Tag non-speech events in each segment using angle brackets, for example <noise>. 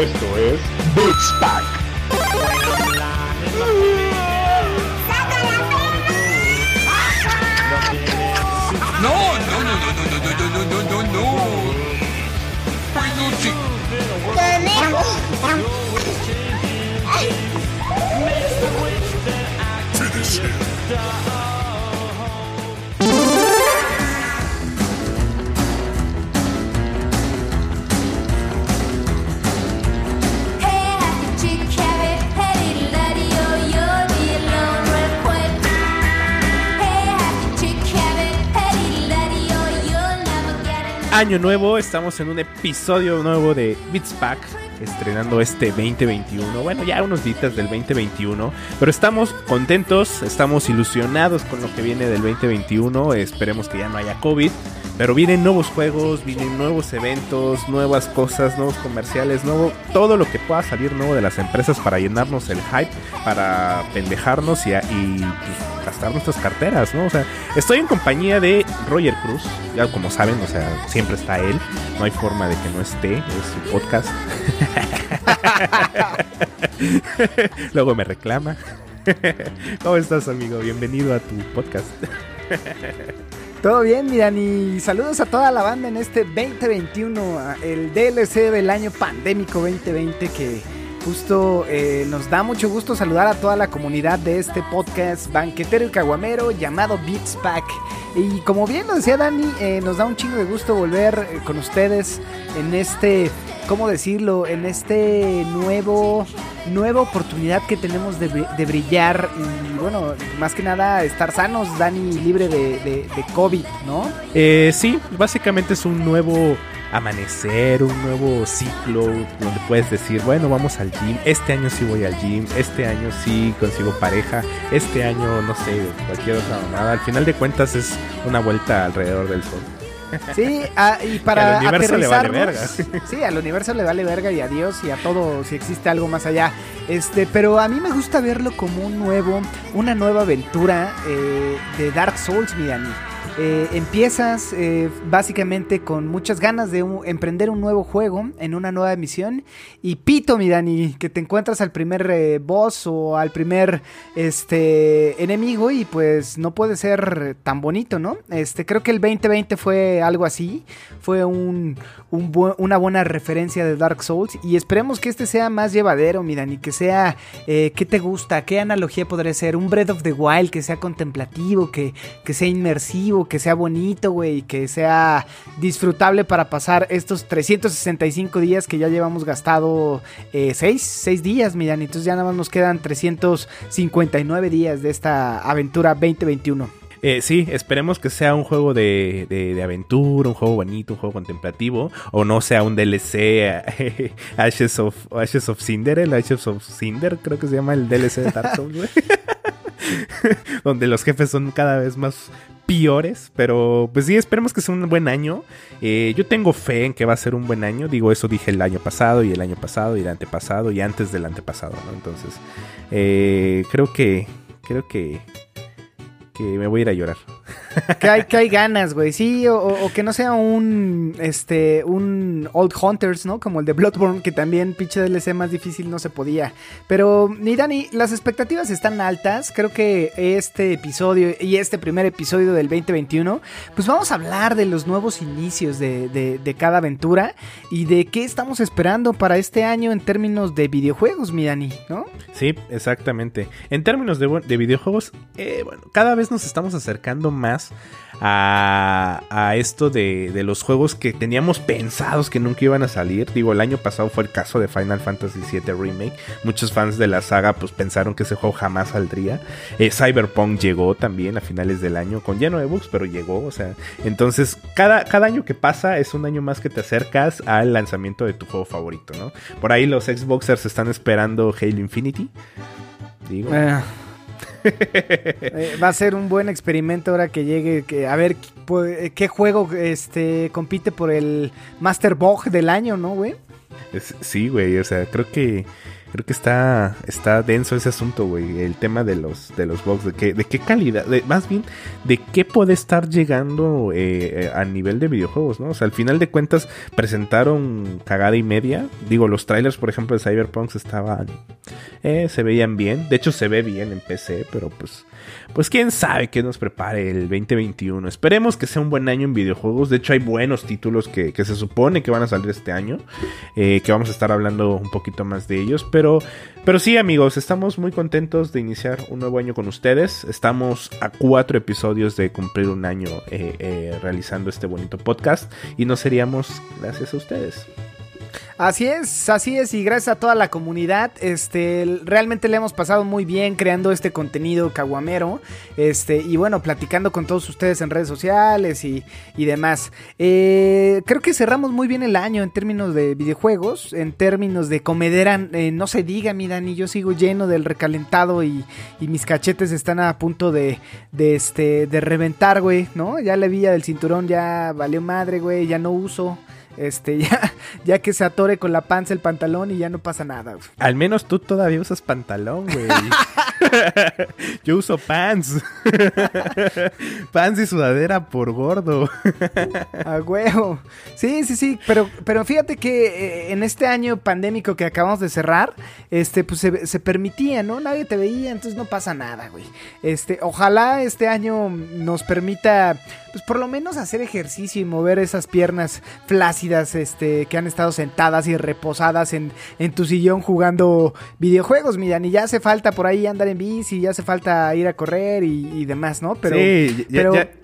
Esto es Beats Pack. No, no, no, no, no, no, no, no, no, no, no, no. Peluche. Finish him. Año nuevo, estamos en un episodio nuevo de Beats Pack, estrenando este 2021. Bueno, ya unos días del 2021, pero estamos contentos, estamos ilusionados con lo que viene del 2021. Esperemos que ya no haya COVID, pero vienen nuevos juegos, vienen nuevos eventos, nuevas cosas, nuevos comerciales, nuevo todo lo que pueda salir nuevo de las empresas para llenarnos el hype, para pendejarnos y, y pues, gastar nuestras carteras, ¿no? O sea, estoy en compañía de Roger Cruz, ya como saben, o sea, siempre está él, no hay forma de que no esté, es su podcast. <laughs> Luego me reclama. ¿Cómo estás, amigo? Bienvenido a tu podcast. Todo bien, miran, y saludos a toda la banda en este 2021, el DLC del año pandémico 2020 que justo eh, nos da mucho gusto saludar a toda la comunidad de este podcast banquetero y caguamero llamado Beats Pack. Y como bien lo decía Dani, eh, nos da un chingo de gusto volver eh, con ustedes en este, ¿cómo decirlo? En este nuevo, nueva oportunidad que tenemos de, brillar y bueno, más que nada estar sanos, Dani, libre de, de, de COVID, ¿no? Sí, básicamente es un nuevo amanecer, un nuevo ciclo donde puedes decir, bueno, vamos al gym, este año sí voy al gym, este año sí consigo pareja, este año no sé, cualquier otra mamada. Al final de cuentas es una vuelta alrededor del sol. Sí, ah, y <laughs> para al universo le vale verga. Sí, al universo le vale verga y a Dios y a todo si existe algo más allá. Este, pero a mí me gusta verlo como un nuevo, una nueva aventura eh, de Dark Souls, mi Dani. Eh, empiezas eh, básicamente con muchas ganas de emprender un nuevo juego en una nueva misión y pito, mi Dani, que te encuentras al primer eh, boss o al primer este enemigo y pues no puede ser tan bonito, ¿no? Este, creo que el 2020 fue algo así, fue un, una buena referencia de Dark Souls y esperemos que este sea más llevadero, mi Dani, que sea, eh, ¿qué te gusta? ¿Qué analogía podría ser? Un Breath of the Wild que sea contemplativo, que, que sea inmersivo, que sea bonito, güey, que sea disfrutable para pasar estos 365 días que ya llevamos gastado 6, 6 días, mi Dani, entonces ya nada más nos quedan 359 días de esta aventura 2021. Eh, sí, esperemos que sea un juego de, de- aventura, un juego bonito, un juego contemplativo, o no sea un DLC eh, <laughs> Ashes of Ashes of Cinder, el Ashes of Cinder, creo que se llama el DLC de Dark Souls. <laughs> <laughs> Donde los jefes son cada vez más peores, pero pues sí, esperemos que sea un buen año. Eh, yo tengo fe en que va a ser un buen año, digo, eso dije el año pasado y el año pasado y el antepasado y antes del antepasado, ¿no? Entonces, eh, creo que, creo que, que me voy a ir a llorar. Que hay, que hay ganas, güey, sí, o, que no sea un, este, un Old Hunters, ¿no? Como el de Bloodborne, que también pinche DLC más difícil no se podía. Pero, ni Dani, las expectativas están altas, creo que este episodio y este primer episodio del 2021, pues vamos a hablar de los nuevos inicios de, de- de cada aventura y de qué estamos esperando para este año en términos de videojuegos, mi Dani, ¿no? Sí, exactamente. En términos de, de videojuegos, eh, bueno, cada vez nos estamos acercando más a, esto de, de los juegos que teníamos pensados que nunca iban a salir. Digo, el año pasado fue el caso de Final Fantasy VII Remake. Muchos fans de la saga pues pensaron que ese juego jamás saldría. Eh, Cyberpunk llegó también a finales del año con lleno de bugs, pero llegó. O sea, entonces cada, cada año que pasa es un año más que te acercas al lanzamiento de tu juego favorito, ¿no? Por ahí los Xboxers están esperando Halo Infinity. Digo. Eh, eh, va a ser un buen experimento ahora que llegue. Que, a ver pu- qué juego este compite por el Master Bog del año, ¿no, güey? Sí, güey, o sea, creo que Creo que está, está denso ese asunto, güey. El tema de los, de los bugs, de, qué, de qué calidad, más bien, de qué puede estar llegando eh, a nivel de videojuegos, ¿no? O sea, al final de cuentas presentaron cagada y media. Digo, los trailers, por ejemplo, de Cyberpunk estaban, eh, se veían bien. De hecho, se ve bien en PC, pero pues pues quién sabe qué nos prepare el 2021. Esperemos que sea un buen año en videojuegos. De hecho, hay buenos títulos que, se supone que van a salir este año. Eh, que vamos a estar hablando un poquito más de ellos. Pero, pero sí, amigos, estamos muy contentos de iniciar un nuevo año con ustedes. Estamos a cuatro episodios de cumplir un año eh, eh, realizando este bonito podcast. Y no seríamos gracias a ustedes. Así es, así es, y gracias a toda la comunidad, este, realmente le hemos pasado muy bien creando este contenido caguamero, este, y bueno, platicando con todos ustedes en redes sociales y, demás. Eh, creo que cerramos muy bien el año en términos de videojuegos, en términos de comedera, eh, no se diga, mi Dani, yo sigo lleno del recalentado y, y mis cachetes están a punto de, de, este, de reventar, güey, ¿no? Ya la vía del cinturón ya valió madre, güey, ya no uso este, <laughs> ya, ya que se atore con la panza el pantalón y ya no pasa nada. Al menos tú todavía usas pantalón, güey. <laughs> Yo uso pants. <laughs> pants y sudadera por gordo. A huevo. Sí, sí, sí. Pero, pero fíjate que eh, en este año pandémico que acabamos de cerrar, este, pues se, permitía, ¿no? Nadie te veía, entonces no pasa nada, güey. Este, ojalá este año nos permita, pues por lo menos hacer ejercicio y mover esas piernas flácidas, este, que han estado sentadas y reposadas en, en tu sillón jugando videojuegos, miran. Y ya hace falta por ahí andar en bici, ya hace falta ir a correr y, demás, ¿no? Pero, sí,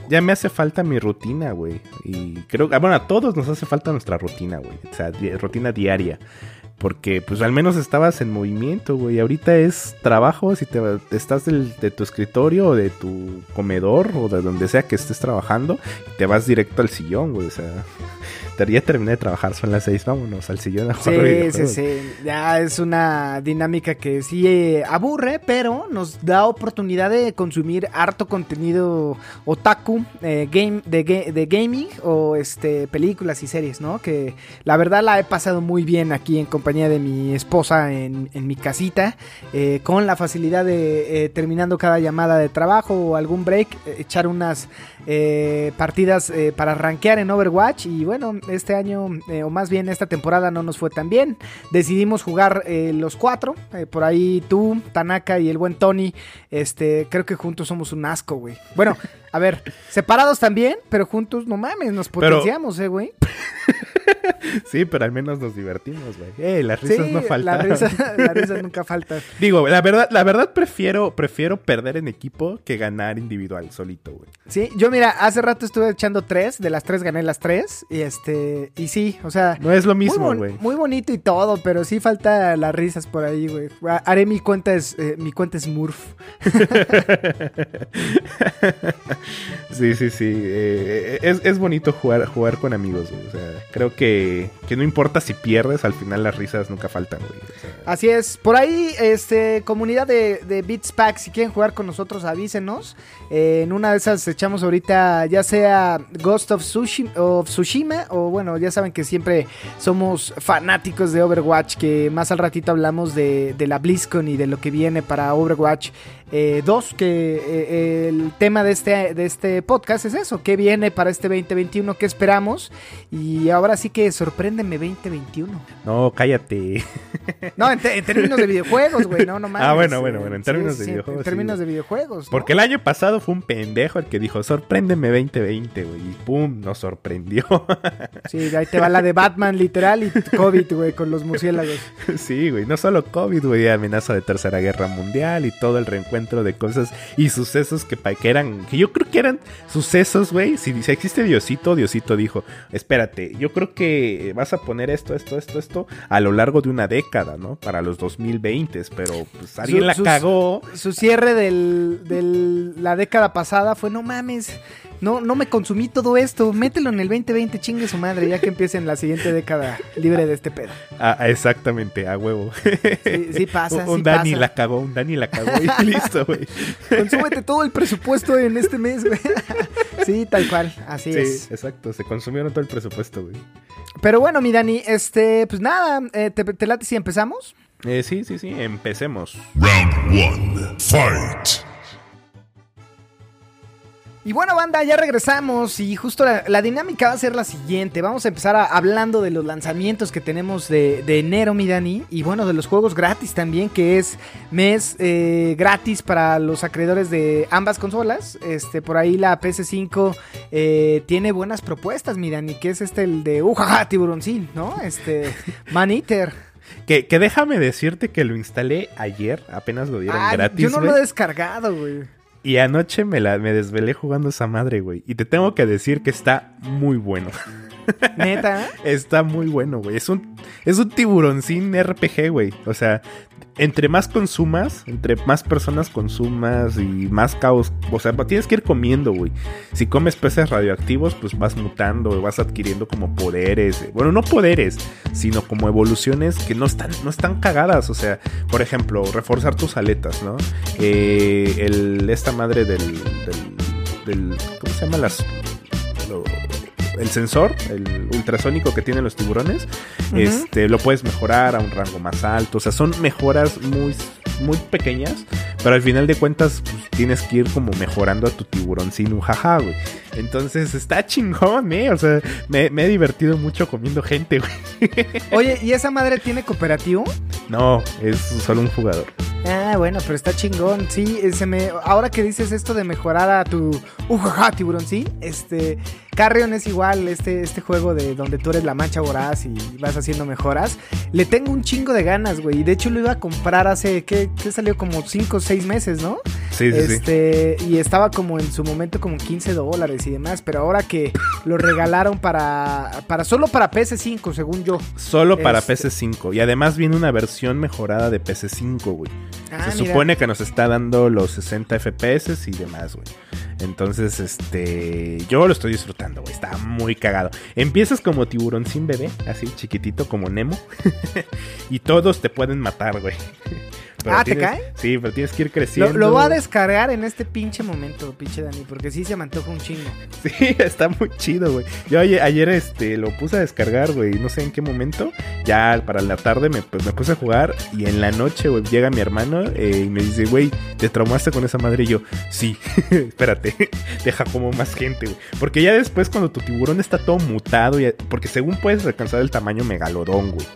ya, me hace falta mi rutina, güey. Y creo que, bueno, a todos nos hace falta nuestra rutina, güey. O sea, rutina diaria. Porque pues al menos estabas en movimiento, güey. Ahorita es trabajo, si te estás de tu escritorio o de tu comedor o de donde sea que estés trabajando, te vas directo al sillón, güey. O sea, ya terminé de trabajar, son las seis, vámonos al sillón a jugar Sí, sí, sí. Ya es una dinámica que sí eh, aburre, pero nos da oportunidad de consumir harto contenido otaku, eh, game, de, de, gaming o este películas y series, ¿no? Que la verdad la he pasado muy bien aquí en compañía de mi esposa en, en mi casita, eh, con la facilidad de terminando cada llamada de trabajo o algún break, echar unas partidas para rankear en Overwatch y bueno, este año, eh, o más bien esta temporada, no nos fue tan bien. Decidimos jugar eh, los cuatro. Eh, por ahí tú, Tanaka y el buen Tony. Este, creo que juntos somos un asco, güey. Bueno, a ver, separados también, pero juntos, no mames, nos potenciamos, eh, güey. <laughs> sí, pero al menos nos divertimos, güey. Eh, las risas no faltan. Las <laughs> risas, nunca faltan. Digo, la verdad, la verdad prefiero, prefiero perder en equipo que ganar individual, solito, güey. Sí, yo mira, hace rato estuve echando tres, de las tres gané las tres, y este, y sí, o sea. No es lo mismo, güey. Muy, bonito y todo, pero sí falta las risas por ahí, güey. Haré mi cuenta es, eh, mi cuenta es Murph. <laughs> <laughs> sí, sí, sí. Eh, es, es, bonito jugar, jugar con amigos, güey. O sea, creo que, que, no importa si pierdes, al final las risas nunca faltan, güey. Así es. Por ahí, este, comunidad de, de Beats Pack, si quieren jugar con nosotros, avísenos. Eh, en una de esas echamos ahorita, ya sea Ghost of Tsushima, of o bueno, ya saben que siempre somos fanáticos de Overwatch, que más al ratito hablamos de, de la BlizzCon y de lo que viene para Overwatch eh, dos, que eh, el tema de este, de este podcast es eso, ¿qué viene para este 2021? ¿Qué esperamos? Y ahora sí que sorpréndeme 2021. No, cállate. <laughs> No, en, términos de videojuegos, güey, no, no Ah, bueno, bueno, bueno, en términos de videojuegos. En términos de videojuegos. Porque el año pasado fue un pendejo el que dijo, sorpréndeme 2020, güey, y pum, nos sorprendió. <laughs> Sí, ahí te va la de Batman, literal, y COVID, güey, con los murciélagos. Sí, güey, no solo COVID, güey, amenaza de tercera guerra mundial y todo el reencuentro de cosas y sucesos que, que eran, que yo creo que eran sucesos, güey. Si, si, existe Diosito, Diosito dijo, espérate, yo creo que vas a poner esto, esto, esto, esto a lo largo de una década, ¿no? Para los 2020, pero pues alguien la cagó. Su cierre de la década pasada fue, no mames, no, no me consumí todo esto, mételo en el 2020, chingue su madre, ya que empiece en la siguiente década libre de este pedo. Ah, exactamente, a huevo. Sí, pasa. <laughs> un, Dani la cagó, un Dani la cagó y <laughs> güey. Consúmete todo el presupuesto en este mes, güey. <laughs> Sí, tal cual, así es. Sí, exacto, se consumieron todo el presupuesto, güey. Pero bueno, mi Dani, este, pues nada, eh, ¿te, te late si empezamos? Eh, sí, sí, sí, empecemos. Round one, fight. Y bueno, banda, ya regresamos y justo la, la dinámica va a ser la siguiente. Vamos a empezar a- hablando de los lanzamientos que tenemos de, de enero, mi Dani. Y bueno, de los juegos gratis también, que es mes eh, gratis para los acreedores de ambas consolas. Este, por ahí la PS5 eh, tiene buenas propuestas, mi Dani, que es este el de Ujaja Tiburoncín, ¿no? Este, <laughs> Man Eater. Que, que déjame decirte que lo instalé ayer, apenas lo dieron gratis. yo no lo he descargado, güey. Y anoche me, la, me desvelé jugando esa madre, güey. Y te tengo que decir que está muy bueno. <laughs> Neta. Está muy bueno, güey. Es un, es un tiburoncín RPG, güey. O sea, entre más consumas, entre más personas consumas y más caos. O sea, tienes que ir comiendo, güey. Si comes peces radioactivos, pues vas mutando, vas adquiriendo como poderes. Bueno, no poderes, sino como evoluciones que no están, no están cagadas. O sea, por ejemplo, reforzar tus aletas, ¿no? Eh, el, esta madre del, ¿Cómo se llama? Las. El sensor, el ultrasónico que tienen los tiburones, este, lo puedes mejorar a un rango más alto. O sea, son mejoras muy, muy pequeñas, pero al final de cuentas pues, tienes que ir como mejorando a tu tiburón sin un jaja, güey. Entonces está chingón, eh. O sea, me, me he divertido mucho comiendo gente, güey. Oye, ¿y esa madre tiene cooperativo? No, es solo un jugador. Ah, bueno, pero está chingón. Sí, eh, se me, ahora que dices esto de mejorar a tu ujaja tiburón, sí, este Carrion es igual, este, este juego de donde tú eres la mancha voraz y vas haciendo mejoras. Le tengo un chingo de ganas, güey. Y de hecho lo iba a comprar hace, ¿qué, qué salió? Como 5 o 6 meses, ¿no? Sí, sí, sí. este, y estaba como en su momento como 15 dólares y demás, pero ahora que lo regalaron para, para solo para PS5, según yo. Solo para este- PC5. Y además viene una versión mejorada de PC5, güey. Ah, Se mira. supone que nos está dando los 60 FPS y demás, güey. Entonces, este. Yo lo estoy disfrutando, güey. Está muy cagado. Empiezas como tiburón sin bebé, así chiquitito como Nemo. <laughs> y todos te pueden matar, güey. Pero Ah, ¿te cae? Sí, pero tienes que ir creciendo. lo voy a descargar en este pinche momento, pinche Dani, porque sí se me antoja un chingo. Sí, <laughs> está muy chido, güey. Yo ayer, ayer, este, lo puse a descargar, güey. No sé en qué momento. Ya para la tarde me, pues, me puse a jugar. Y en la noche, güey, llega mi hermano eh, y me dice, güey, ¿te traumaste con esa madre? Y yo, sí, <laughs> espérate, <laughs> deja como más gente, güey. Porque ya después, cuando tu tiburón está todo mutado, ya- porque según puedes alcanzar el tamaño megalodón, güey.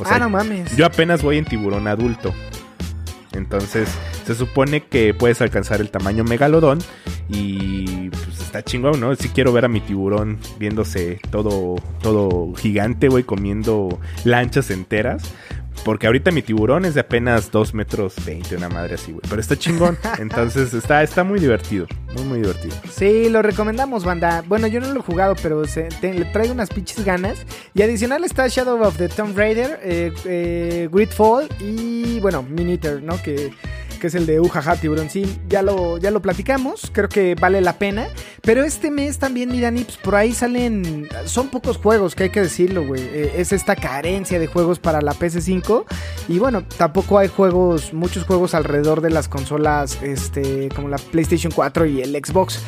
O sea, ah, no mames. yo apenas voy en tiburón adulto. Entonces, se supone que puedes alcanzar el tamaño megalodón. Y pues está chingón, ¿no? Sí quiero ver a mi tiburón viéndose todo, todo gigante, güey, comiendo lanchas enteras. Porque ahorita mi tiburón es de apenas 2 metros 20, una madre así, güey. Pero está chingón. <laughs> Entonces está, está muy divertido. Muy, muy divertido. Sí, lo recomendamos, banda. Bueno, yo no lo he jugado, pero se- te- le traigo unas pinches ganas. Y adicional está Shadow of the Tomb Raider, eh, eh, Gridfall y, bueno, Miniter, ¿no? Que, que es el de Ujaja Tiburón. Sí, ya lo, ya lo platicamos. Creo que vale la pena. Pero este mes también, mira, Nips, por ahí salen. Son pocos juegos, que hay que decirlo, güey. Eh, es esta carencia de juegos para la PS5. Y bueno, tampoco hay juegos, muchos juegos alrededor de las consolas, este, como la PlayStation 4 y el Xbox.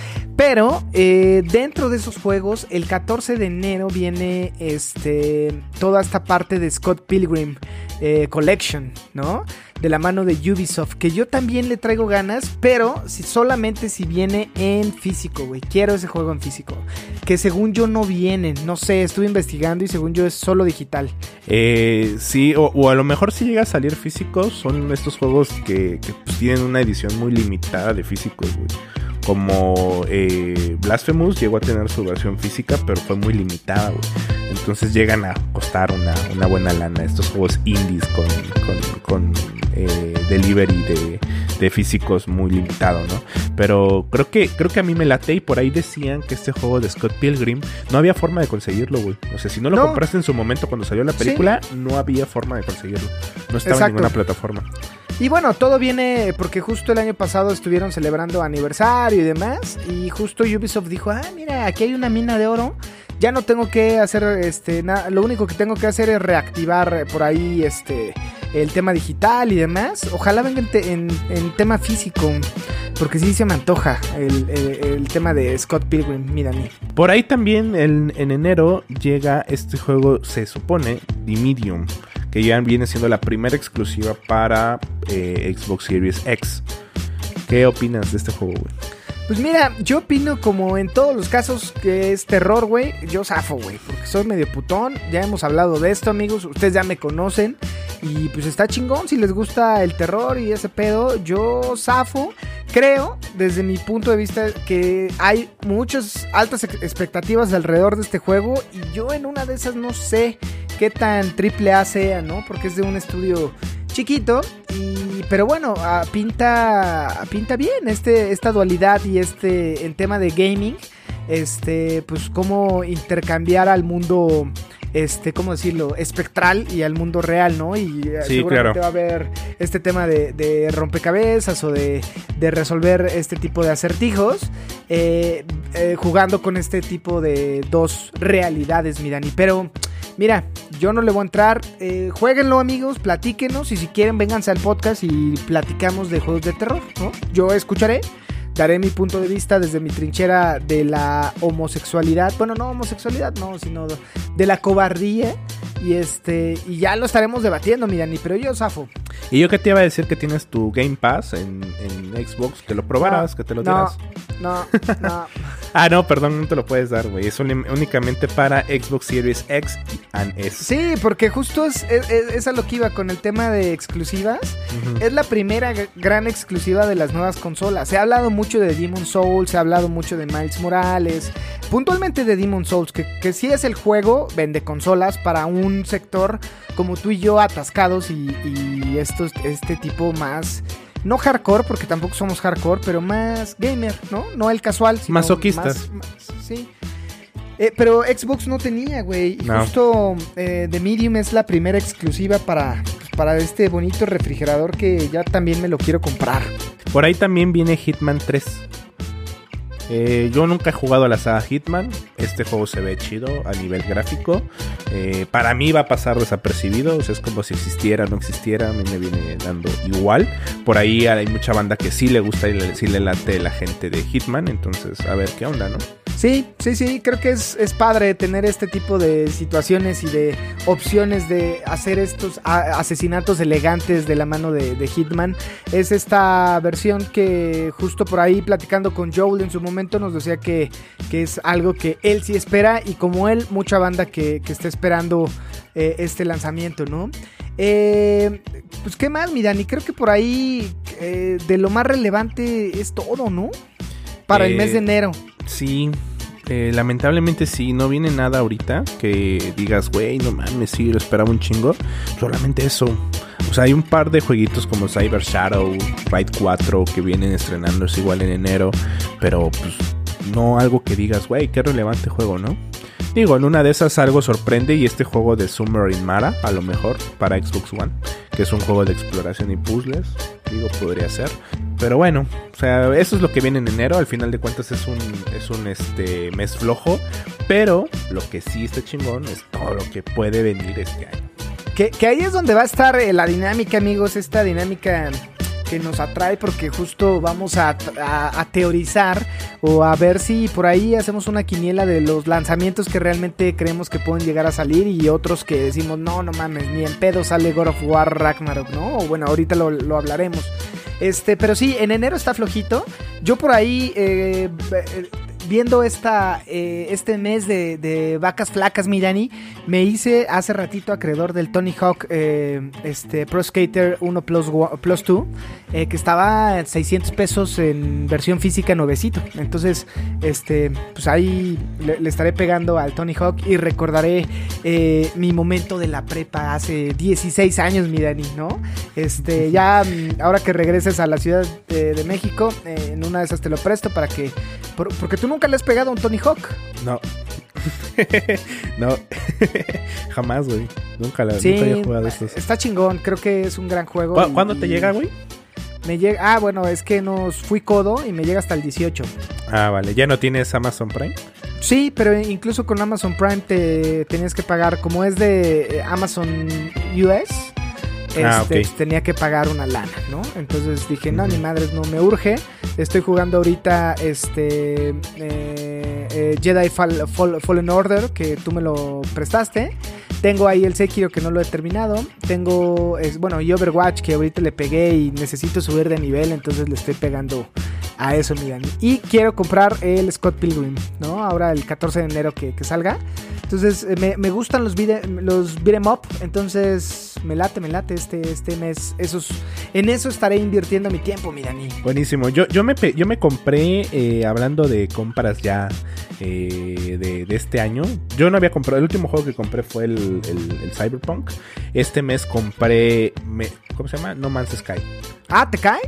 Pero eh, dentro de esos juegos, el 14 de enero viene este, toda esta parte de Scott Pilgrim eh, Collection, ¿no? De la mano de Ubisoft, que yo también le traigo ganas, pero si solamente si viene en físico, güey. Quiero ese juego en físico. Que según yo no viene, no sé, estuve investigando y según yo es solo digital. Eh, sí, o, a lo mejor si llega a salir físicos, son estos juegos que, que, pues, tienen una edición muy limitada de físicos, güey. Como eh, Blasphemous llegó a tener su versión física, pero fue muy limitada, güey. Entonces llegan a costar una, una buena lana estos juegos indies con, con, con, eh, delivery de, de físicos muy limitado, ¿no? Pero creo que, creo que a mí me late y por ahí decían que este juego de Scott Pilgrim no había forma de conseguirlo, güey. O sea, si no lo No. compraste en su momento cuando salió la Sí. película, no había forma de conseguirlo. No estaba Exacto. en ninguna plataforma. Y bueno, todo viene porque justo el año pasado estuvieron celebrando aniversario y demás. Y justo Ubisoft dijo, ah, mira, aquí hay una mina de oro. Ya no tengo que hacer este nada. Lo único que tengo que hacer es reactivar por ahí este el tema digital y demás. Ojalá venga en, en- en tema físico. Porque sí se me antoja el, el- tema de Scott Pilgrim, mira. Por ahí también en, en enero llega este juego, se supone, The Medium, que ya viene siendo la primera exclusiva para eh, Xbox Series X. ¿Qué opinas de este juego, güey? Pues mira, yo opino como en todos los casos que es terror, güey, yo zafo, güey, porque soy medio putón, ya hemos hablado de esto, amigos, ustedes ya me conocen y pues está chingón si les gusta el terror y ese pedo, yo zafo. Creo, desde mi punto de vista, que hay muchas altas expectativas alrededor de este juego y yo en una de esas no sé qué tan triple A sea, ¿no? Porque es de un estudio chiquito y pero bueno ah, pinta pinta bien este esta dualidad y este el tema de gaming este pues cómo intercambiar al mundo este, ¿cómo decirlo? Espectral y al mundo real, ¿no? Y eh, Sí, seguramente claro. va a haber este tema de, de rompecabezas o de, de resolver este tipo de acertijos, eh, eh, jugando con este tipo de dos realidades, mi Dani. Pero, mira, yo no le voy a entrar. Eh, jueguenlo, amigos, platíquenos y si quieren, vénganse al podcast y platicamos de juegos de terror, ¿no? Yo escucharé daré mi punto de vista desde mi trinchera de la homosexualidad. Bueno, no homosexualidad, no, sino de la cobardía. Y este, y ya lo estaremos debatiendo, mi Dani, pero yo zafo. Y yo que te iba a decir que tienes tu Game Pass en, en Xbox, que lo probaras, No, que te lo no, dieras. No, no. <laughs> Ah, no, perdón, no te lo puedes dar, güey. Es únicamente para Xbox Series X and S. Sí, porque justo es, es, es- a lo que iba con el tema de exclusivas. Es la primera gran exclusiva de las nuevas consolas. Se ha hablado mucho de Demon Souls, se ha hablado mucho de Miles Morales, puntualmente de Demon Souls, que, que sí es el juego, vende consolas para un sector como tú y yo atascados y, y estos, este tipo más... No hardcore, porque tampoco somos hardcore, pero más gamer, ¿no? No el casual, sino Masoquistas. más- más- sí. Eh, pero Xbox no tenía, güey. Y No. justo eh, The Medium es la primera exclusiva para, pues, para este bonito refrigerador que ya también me lo quiero comprar. Por ahí también viene Hitman 3. Eh, yo nunca he jugado a la saga Hitman. Este juego se ve chido a nivel gráfico. Eh, para mí va a pasar desapercibido. Es como si existiera o no existiera. A mí me viene dando igual. Por ahí hay mucha banda que sí le gusta y le, sí le late la gente de Hitman. Entonces, a ver qué onda, ¿no? Sí, sí, sí, creo que es, es padre tener este tipo de situaciones y de opciones de hacer estos asesinatos elegantes de la mano de, de Hitman. Es esta versión que justo por ahí platicando con Joel en su momento nos decía que, que es algo que él sí espera y como él, mucha banda que, que está esperando eh, este lanzamiento, ¿no? Eh, pues qué más, mi Dani, creo que por ahí eh, de lo más relevante es todo, ¿no? Para el Eh, mes de enero. Sí, eh, lamentablemente sí, no viene nada ahorita que digas, güey, no mames, sí, lo esperaba un chingo. Solamente eso. O sea, hay un par de jueguitos como Cyber Shadow, Ride 4 que vienen estrenándose igual en enero, pero pues no algo que digas, güey, qué relevante juego, ¿no? Digo, en una de esas algo sorprende y este juego de Submarine Mara, a lo mejor, para Xbox One, que es un juego de exploración y puzzles, digo, podría ser. Pero bueno, o sea, eso es lo que viene en enero, al final de cuentas es un, es un este, mes flojo, pero lo que sí está chingón es todo lo que puede venir este año. Que, que ahí es donde va a estar eh, la dinámica, amigos, esta dinámica que nos atrae porque justo vamos a, a- teorizar o a ver si por ahí hacemos una quiniela de los lanzamientos que realmente creemos que pueden llegar a salir y otros que decimos, no, no mames, ni en pedo sale God of War Ragnarok, ¿no? O bueno, ahorita lo, lo hablaremos. Este, pero sí, en enero está flojito. Yo por ahí, eh, viendo esta, eh, este mes de, de vacas flacas, mi Dani, me hice hace ratito acreedor del Tony Hawk eh, este, Pro Skater 1 Plus, plus 2, eh, que estaba en 600 pesos en versión física nuevecito. Entonces, este, pues ahí le, le estaré pegando al Tony Hawk y recordaré mi momento de la prepa hace 16 años, mi Dani, ¿no? Este, ya ahora que regreses a la Ciudad de, de México, en una de esas te lo presto para que... por- porque tú nunca le has pegado a un Tony Hawk. No. <laughs> no. <laughs> Jamás, güey. Nunca, la, Sí, nunca había jugado estos. está chingón, creo que es un gran juego. ¿Cu- y- ¿Cuándo te llega, güey? Me llega, ah, bueno, es que nos fui codo y me llega hasta el 18. Ah, vale. ¿Ya no tienes Amazon Prime? Sí, pero incluso con Amazon Prime te tenías que pagar, como es de eh, Amazon US, este, Ah, pues, tenía que pagar una lana, ¿no? Entonces dije, no, ni madres, no me urge. Estoy jugando ahorita este eh, eh, Jedi Fall- Fall- Fallen Order, que tú me lo prestaste. Tengo ahí el Sekiro que no lo he terminado. Tengo, es, bueno, y Overwatch que ahorita le pegué y necesito subir de nivel, entonces le estoy pegando a eso, miran. Y quiero comprar el Scott Pilgrim, ¿no? Ahora el 14 de enero que, que salga. Entonces eh, me, me gustan los, beat, los beat'em up, entonces me late, me late este, este mes. Esos, en eso estaré invirtiendo mi tiempo, mi Dani. Buenísimo. Yo, yo, me, yo me compré, eh, hablando de compras ya eh, de, de este año, yo no había comprado, el último juego que compré fue el, el- el Cyberpunk. Este mes compré, me- ¿cómo se llama? No Man's Sky. Ah, ¿te cae?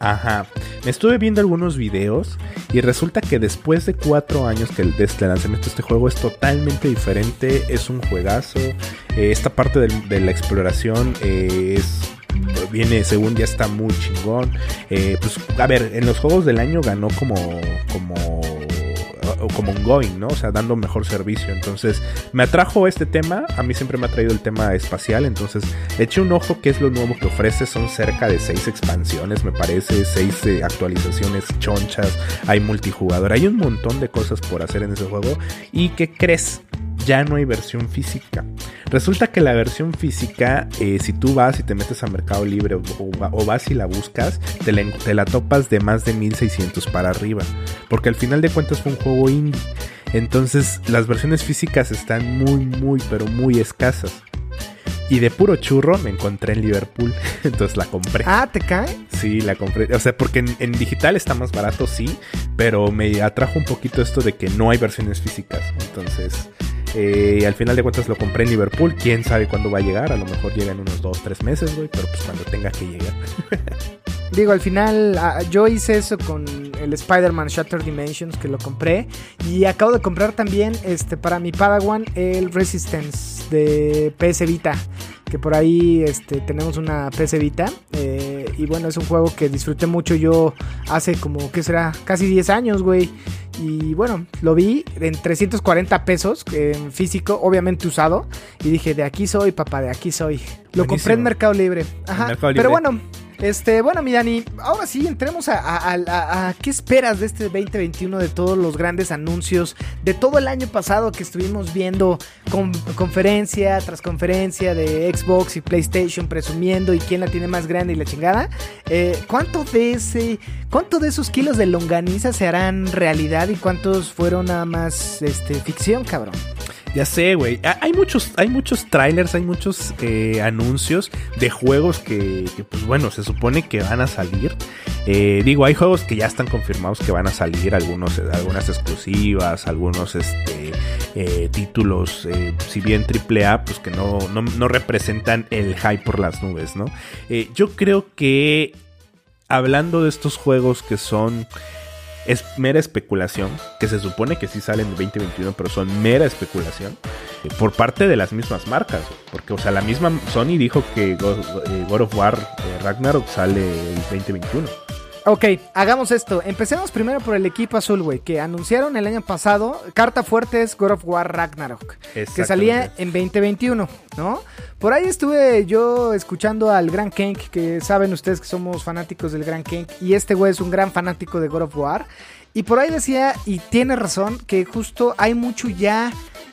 Ajá. Me estuve viendo algunos videos y resulta que después de cuatro años que el, este lanzamiento de este juego es totalmente diferente. Es un juegazo. Eh, esta parte de la exploración eh, es viene según ya está muy chingón. Eh, pues a ver, en los juegos del año ganó como como como un going, ¿no? O sea, dando mejor servicio. Entonces, me atrajo este tema. A mí siempre me ha traído el tema espacial. Entonces, eché un ojo que es lo nuevo que ofrece. Son cerca de seis expansiones, me parece. Seis eh, actualizaciones chonchas. Hay multijugador. Hay un montón de cosas por hacer en ese juego. ¿Y qué crees? Ya no hay versión física. Resulta que la versión física, eh, si tú vas y te metes a Mercado Libre o, o- o vas y la buscas, te la, te la topas de más de 1600 para arriba. Porque al final de cuentas fue un juego indie. Entonces las versiones físicas están muy, muy, pero muy escasas. Y de puro churro me encontré en Liverpool. <laughs> Entonces la compré. Ah, ¿te cae? Sí, la compré. O sea, porque en, en digital está más barato, sí. Pero me atrajo un poquito esto de que no hay versiones físicas. Entonces, eh, al final de cuentas lo compré en Liverpool. Quién sabe cuándo va a llegar. A lo mejor llega en unos 2, 3 meses, güey. Pero pues cuando tenga que llegar. <laughs> Digo, al final ah, yo hice eso con el Spider-Man Shattered Dimensions que lo compré. Y acabo de comprar también este para mi Padawan el Resistance de PS Vita. Que por ahí este, tenemos una PS Vita. eh, y bueno, es un juego que disfruté mucho yo hace como, ¿qué será? Casi 10 años, güey. Y bueno, lo vi en 340 pesos en físico, obviamente usado. Y dije, de aquí soy, papá, de aquí soy. Lo compré en Mercado Libre. Ajá. Mercado Pero Libre. bueno, este, bueno, mi Dani, ahora sí, entremos a, qué esperas de este 2021, de todos los grandes anuncios, de todo el año pasado que estuvimos viendo con, conferencia tras conferencia de Xbox y PlayStation presumiendo y quién la tiene más grande y la chingada. Eh, ¿Cuánto de de esos kilos de longaniza se harán realidad y cuántos fueron nada más este, ficción, cabrón? Ya sé, güey. Ha- Hay muchos, hay muchos trailers, hay muchos eh, anuncios de juegos que, que, pues bueno, se supone que van a salir. Eh, digo, hay juegos que ya están confirmados que van a salir, algunos, algunas exclusivas, algunos este, eh, títulos, eh, si bien AAA, pues que no, no, no representan el hype por las nubes, ¿no? Eh, yo creo que hablando de estos juegos que son es mera especulación, que se supone que sí salen en 2021, pero son mera especulación, eh, por parte de las mismas marcas. Porque, o sea, la misma Sony dijo que God, eh, God of War eh, Ragnarok sale el 2021. Ok, hagamos esto. Empecemos primero por el equipo azul, güey, que anunciaron el año pasado. Carta fuerte es God of War Ragnarok, que salía en 2021, ¿no? Por ahí estuve yo escuchando al Gran Kenk, que saben ustedes que somos fanáticos del Gran Kenk, y este güey es un gran fanático de God of War. Y por ahí decía, y tiene razón, que justo hay mucho ya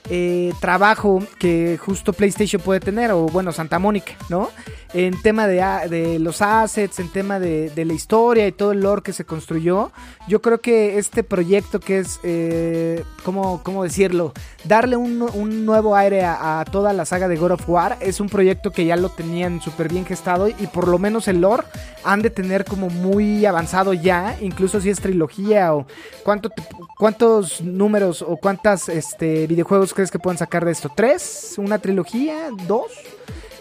eh, trabajo que justo PlayStation puede tener, o bueno, Santa Mónica, ¿no? En tema de, de los assets, en tema de, de la historia y todo el lore que se construyó. Yo creo que este proyecto que es, eh, ¿cómo, cómo decirlo? Darle un, un nuevo aire a, toda la saga de God of War es un proyecto que ya lo tenían súper bien gestado y por lo menos el lore han de tener como muy avanzado ya, incluso si es trilogía o cuánto cuántos números o cuántas este, videojuegos crees que pueden sacar de esto. ¿Tres? ¿Una trilogía? ¿Dos?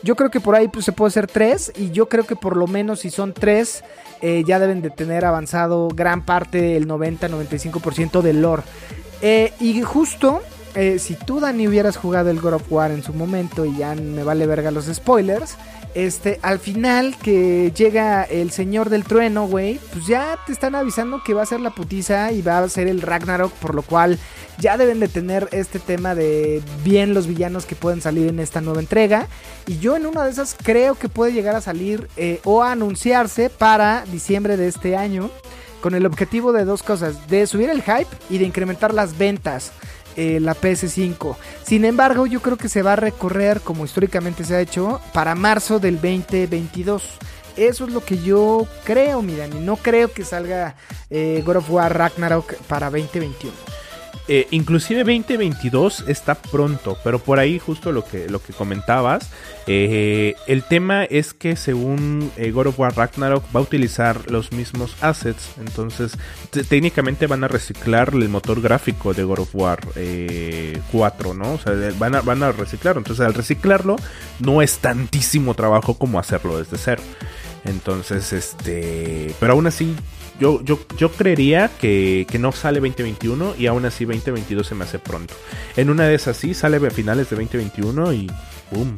Yo creo que por ahí pues, se puede hacer tres y yo creo que por lo menos si son tres eh, ya deben de tener avanzado gran parte, el 90-95% del lore. Eh, y justo, eh, si tú, Dani, hubieras jugado el God of War en su momento y ya me vale verga los spoilers, este, al final que llega el señor del trueno, güey, pues ya te están avisando que va a ser la putiza y va a ser el Ragnarok, por lo cual ya deben de tener este tema de bien los villanos que pueden salir en esta nueva entrega. Y yo en una de esas creo que puede llegar a salir eh, o a anunciarse para diciembre de este año con el objetivo de dos cosas, de subir el hype y de incrementar las ventas. Eh, la PS5. Sin embargo, yo creo que se va a recorrer, como históricamente se ha hecho, para marzo del 2022. Eso es lo que yo creo, mi Dani. No creo que salga eh, God of War Ragnarok para 2021. Eh, inclusive 2022 está pronto, pero por ahí justo lo que, lo que comentabas, eh, el tema es que según eh, God of War Ragnarok va a utilizar los mismos assets, entonces técnicamente van a reciclar el motor gráfico de God of War eh, 4, ¿no? O sea, van a, van a reciclarlo, entonces al reciclarlo no es tantísimo trabajo como hacerlo desde cero. Entonces, este, pero aún así yo, yo, yo creería que, que no sale 2021 y aún así 2022 se me hace pronto. En una de esas sí sale a finales de 2021 y ¡boom!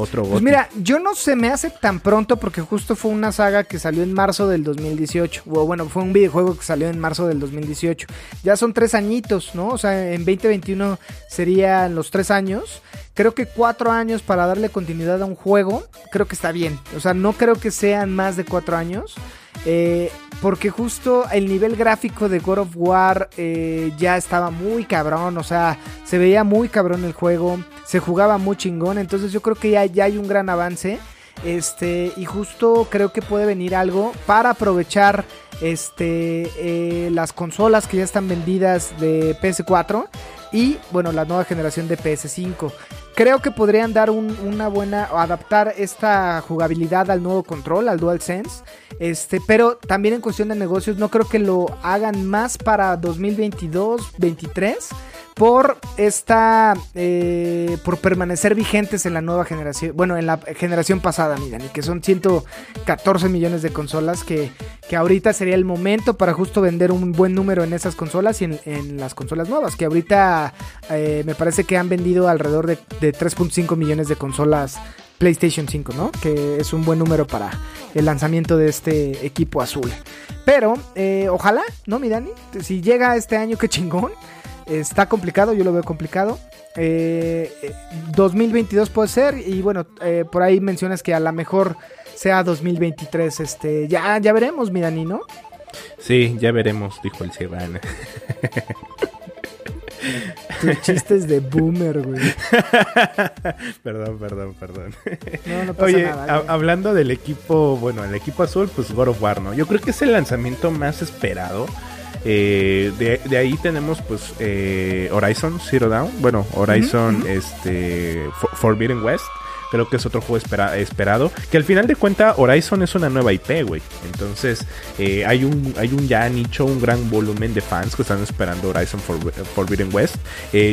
Otro Pues mira, yo no se me hace tan pronto porque justo fue una saga que salió en marzo del 2018. O bueno, fue un videojuego que salió en marzo del 2018. Ya son tres añitos, ¿no? O sea, en 2021 serían los tres años. Creo que cuatro años para darle continuidad a un juego, creo que está bien. O sea, no creo que sean más de cuatro años. Eh, porque justo el nivel gráfico de God of War eh, ya estaba muy cabrón, o sea, se veía muy cabrón el juego, se jugaba muy chingón, entonces yo creo que ya, ya hay un gran avance. Este, y justo creo que puede venir algo para aprovechar este, eh, las consolas que ya están vendidas de PS4 y bueno, la nueva generación de PS5. Creo que podrían dar un- una buena, adaptar esta jugabilidad al nuevo control, al DualSense. Este, pero también en cuestión de negocios, no creo que lo hagan más para 2022-23 por esta, eh, por permanecer vigentes en la nueva generación, bueno, en la generación pasada, miren, y que son 114 millones de consolas que, que ahorita sería el momento para justo vender un buen número en esas consolas y en, las consolas nuevas, que ahorita eh, me parece que han vendido alrededor de, de 3.5 millones de consolas PlayStation 5, ¿no? Que es un buen número para el lanzamiento de este equipo azul. Pero, eh, ojalá, ¿no, mi Dani? Si llega este año, qué chingón. Está complicado, yo lo veo complicado. Eh, eh, 2022 puede ser. Y bueno, eh, por ahí mencionas que a lo mejor sea 2023. Este, ya, ya veremos, mi Dani, ¿no? Sí, ya veremos, dijo el Sierran. <laughs> Tus chistes de boomer, güey. <laughs> perdón, perdón, perdón. No, no pasa Oye, nada. hablando del equipo, bueno, el equipo azul, pues God of War, ¿no? Yo creo que es el lanzamiento más esperado. Eh, de, de ahí tenemos pues eh, Horizon Zero Dawn, bueno, Horizon este For- Forbidden West, creo que es otro juego espera- esperado, que al final de cuentas Horizon es una nueva IP, güey. Entonces eh, hay un hay un ya nicho, un gran volumen de fans que están esperando Horizon For- Forbidden West.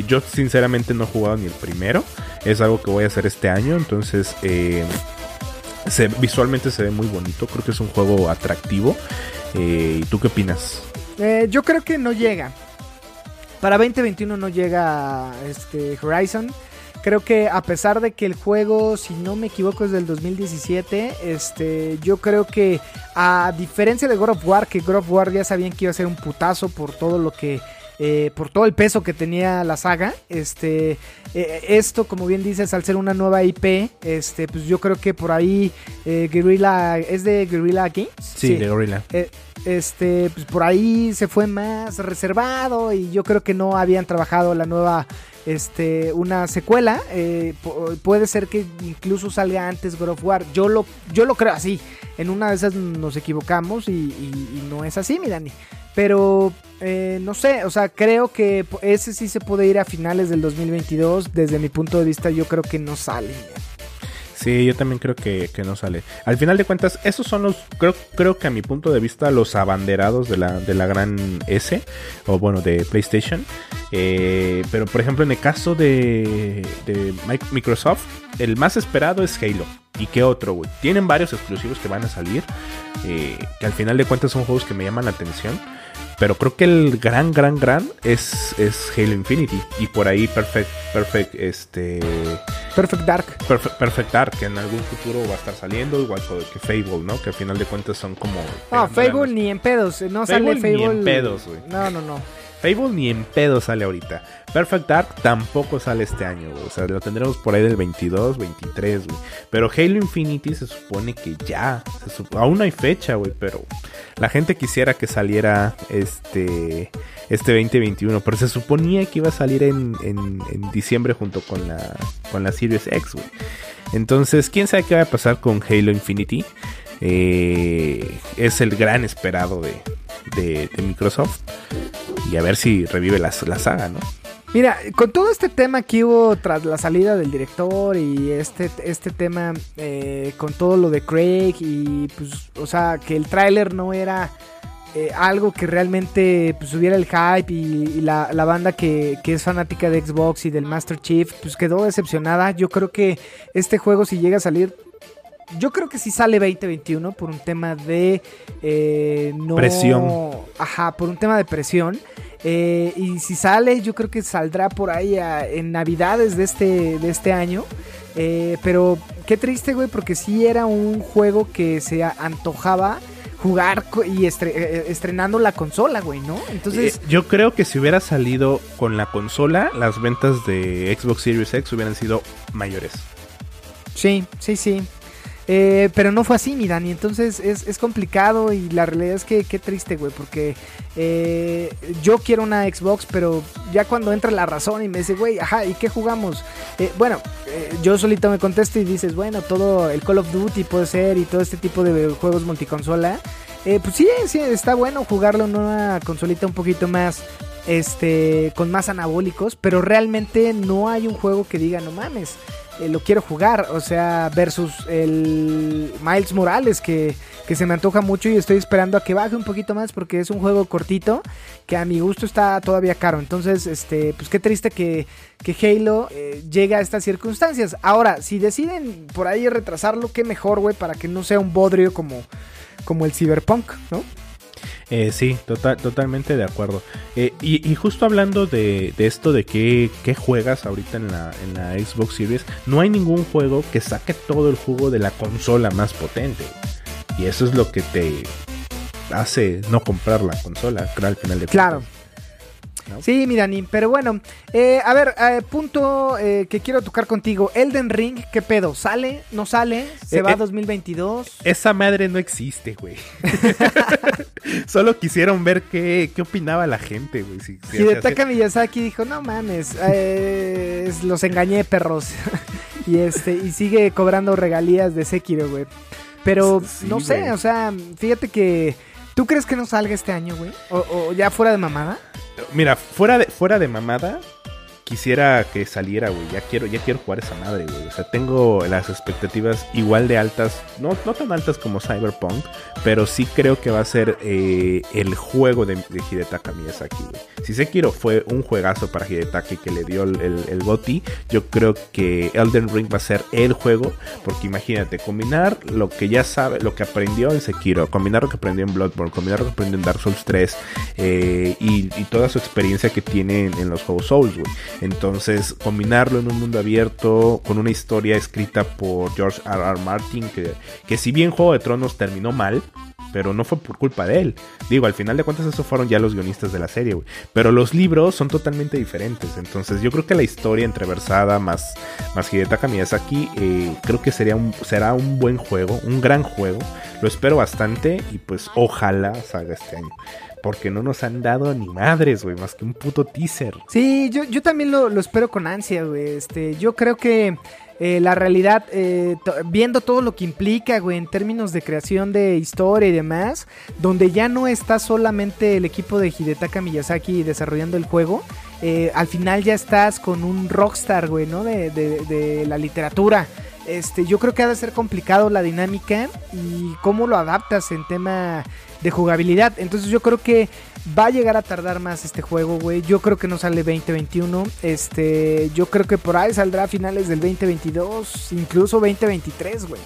Yo sinceramente no he jugado ni el primero, es algo que voy a hacer este año, entonces se, visualmente se ve muy bonito, creo que es un juego atractivo. ¿Y tú qué opinas? Eh, yo creo que no llega. Para 2021 no llega este Horizon. Creo que a pesar de que el juego, si no me equivoco, es del 2017, este, yo creo que a diferencia de God of War, que God of War ya sabían que iba a ser un putazo por todo lo que eh, por todo el peso que tenía la saga. Este, eh, esto, como bien dices, al ser una nueva IP, este, pues yo creo que por ahí eh, Guerrilla es de Guerrilla Games. Sí, de Gorilla. Eh, este, pues por ahí se fue más reservado y yo creo que no habían trabajado la nueva, este, una secuela. eh, pu- puede ser que incluso salga antes God of War. Yo lo, yo lo creo así. En una de esas nos equivocamos y, y- y no es así, mi Dani. Pero eh, no sé, o sea, creo que ese sí se puede ir a finales del 2022. Desde mi punto de vista, yo creo que no sale. Sí, yo también creo que, que no sale. Al final de cuentas, esos son los, creo, creo que a mi punto de vista, los abanderados de la, de la gran S, o bueno, de PlayStation. Eh, pero por ejemplo, en el caso de, de Mic- Microsoft, el más esperado es Halo. ¿Y qué otro, güey? Tienen varios exclusivos que van a salir, eh, que al final de cuentas son juegos que me llaman la atención. Pero creo que el gran, gran, gran es, es Halo Infinity. Y por ahí Perfect, Perfect, este... Perfect Dark. Perfect, Perfect Dark, que en algún futuro va a estar saliendo, igual que Fable, ¿no? Que al final de cuentas son como... No, pegando Fable ni en pedos. No Fable sale ni Fable. en pedos, güey. No, no, no. Fable ni en pedo sale ahorita. Perfect Dark tampoco sale este año, güey. O sea, lo tendremos por ahí del 22, 23, güey. Pero Halo Infinity se supone que ya. Aún no hay fecha, güey. Pero la gente quisiera que saliera este, este 2021. Pero se suponía que iba a salir en, en- en diciembre junto con la, con la Series X, güey. Entonces, quién sabe qué va a pasar con Halo Infinity. Eh, es el gran esperado de, de- Microsoft. Y a ver si revive la, la saga, ¿no? Mira, con todo este tema que hubo tras la salida del director y este, este tema eh, con todo lo de Craig y pues, o sea, que el tráiler no era eh, algo que realmente pues hubiera el hype y, y la, la banda que, que es fanática de Xbox y del Master Chief pues quedó decepcionada. Yo creo que este juego si llega a salir... Yo creo que sí sale 2021 por un tema de eh, no... Presión. Ajá, por un tema de presión. Eh, y si sale, yo creo que saldrá por ahí a- en Navidades de este, de este año. Eh, pero qué triste, güey, porque sí era un juego que se antojaba jugar y estre- estrenando la consola, güey, ¿no? Entonces, Eh, yo creo que si hubiera salido con la consola, las ventas de Xbox Series X hubieran sido mayores. sí, sí, sí. Eh, pero no fue así, mi Dani. Entonces es, complicado y la realidad es que qué triste, güey. Porque eh, yo quiero una Xbox, pero ya cuando entra la razón y me dice, güey, ajá, ¿y qué jugamos? Eh, bueno, eh, yo solito me contesto y dices, bueno, todo el Call of Duty puede ser y todo este tipo de juegos multiconsola. Pues sí, sí, está bueno jugarlo en una consolita un poquito más, este, con más anabólicos, pero realmente no hay un juego que diga, no mames, eh, lo quiero jugar, o sea, versus el Miles Morales que, que se me antoja mucho y estoy esperando a que baje un poquito más porque es un juego cortito que a mi gusto está todavía caro, entonces, este, pues qué triste que, que Halo eh, llegue a estas circunstancias. Ahora, si deciden por ahí retrasarlo, qué mejor, güey, para que no sea un bodrio como, como el Cyberpunk, ¿no? Eh, sí, total, totalmente de acuerdo. Eh, y, justo hablando de, de esto de qué, qué juegas ahorita en la, en la Xbox Series, no hay ningún juego que saque todo el jugo de la consola más potente. Y eso es lo que te hace no comprar la consola, creo, al final de Claro. ¿No? Sí, mi Dani, pero bueno, eh, a ver, eh, punto eh, que quiero tocar contigo. Elden Ring, ¿qué pedo? ¿Sale? ¿No sale? ¿Se va a eh, 2022? Esa madre no existe, güey. <laughs> Solo quisieron ver qué, qué opinaba la gente, güey. Si, si- Hidetaka Miyazaki dijo, no mames, es- los engañé, perros. <laughs> y este y sigue cobrando regalías de Sekiro, güey. Pero Sí, no sé, güey. o sea, fíjate que... ¿Tú crees que no salga este año, güey? O, o ya fuera de mamada? Mira, fuera de, fuera de mamada, quisiera que saliera, güey. Ya quiero, ya quiero jugar esa madre, güey. O sea, tengo las expectativas igual de altas. No, no tan altas como Cyberpunk, pero sí creo que va a ser eh, el juego de, de Hidetaka Miyazaki, güey. Si Sekiro fue un juegazo para Hidetaka que le dio el, el, GOTY, yo creo que Elden Ring va a ser el juego. Porque imagínate, combinar lo que ya sabe, lo que aprendió en Sekiro, combinar lo que aprendió en Bloodborne, combinar lo que aprendió en Dark Souls 3 eh, y, y toda su experiencia que tiene en, en los juegos Souls, güey. Entonces, combinarlo en un mundo abierto con una historia escrita por George R. R. Martin, que, que si bien Juego de Tronos terminó mal, pero no fue por culpa de él. Digo, al final de cuentas, eso fueron ya los guionistas de la serie, güey. Pero los libros son totalmente diferentes. Entonces, yo creo que la historia entreversada más, más Hidetaka Miyazaki, eh, creo que sería un, será un buen juego, un gran juego. Lo espero bastante y pues ojalá salga este año. Porque no nos han dado ni madres, güey, más que un puto teaser. Sí, yo, yo también lo, lo espero con ansia, güey. Este, yo creo que eh, la realidad, eh, viendo todo lo que implica, güey, en términos de creación de historia y demás, donde ya no está solamente el equipo de Hidetaka Miyazaki desarrollando el juego, eh, al final ya estás con un rockstar, güey, ¿no? De, de- de la literatura. Este, yo creo que ha de ser complicado la dinámica y cómo lo adaptas en tema de jugabilidad. Entonces yo creo que va a llegar a tardar más este juego, güey. Yo creo que no sale 2021. Este, yo creo que por ahí saldrá a finales del 2022, incluso 2023, güey.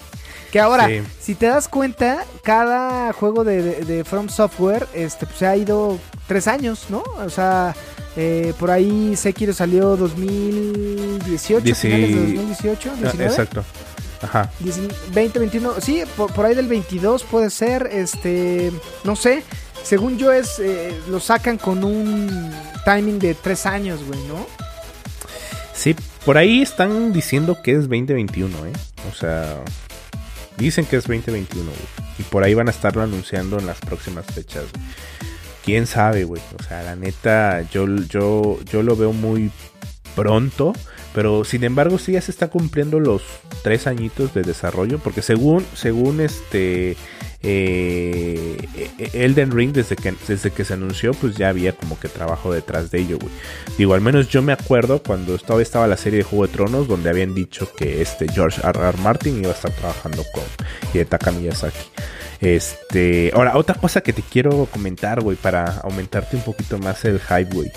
Que ahora, Sí. si te das cuenta, cada juego de, de- de From Software este, pues, se ha ido tres años, ¿no? O sea, eh, por ahí Sekiro salió 2018, Dieci- finales de 2018, Ah, 19. exacto. Ajá. 20, 21, sí, por, por ahí del 22 puede ser, este, no sé, según yo es, eh, lo sacan con un timing de tres años, güey, ¿no? Sí, por ahí están diciendo que es 2021, ¿eh? O sea, dicen que es 2021, güey. Y por ahí van a estarlo anunciando en las próximas fechas, güey. Quién sabe, güey. O sea, la neta, yo, yo, yo lo veo muy pronto. Pero sin embargo, sí ya se está cumpliendo los tres añitos de desarrollo. Porque según, según este eh, Elden Ring, desde que, desde que se anunció, pues ya había como que trabajo detrás de ello, güey. Digo, al menos yo me acuerdo cuando todavía estaba la serie de Juego de Tronos, donde habían dicho que este George R. R. Martin iba a estar trabajando con Hidetaka Miyazaki. Este, ahora, otra cosa que te quiero comentar, güey, para aumentarte un poquito más el hype, güey.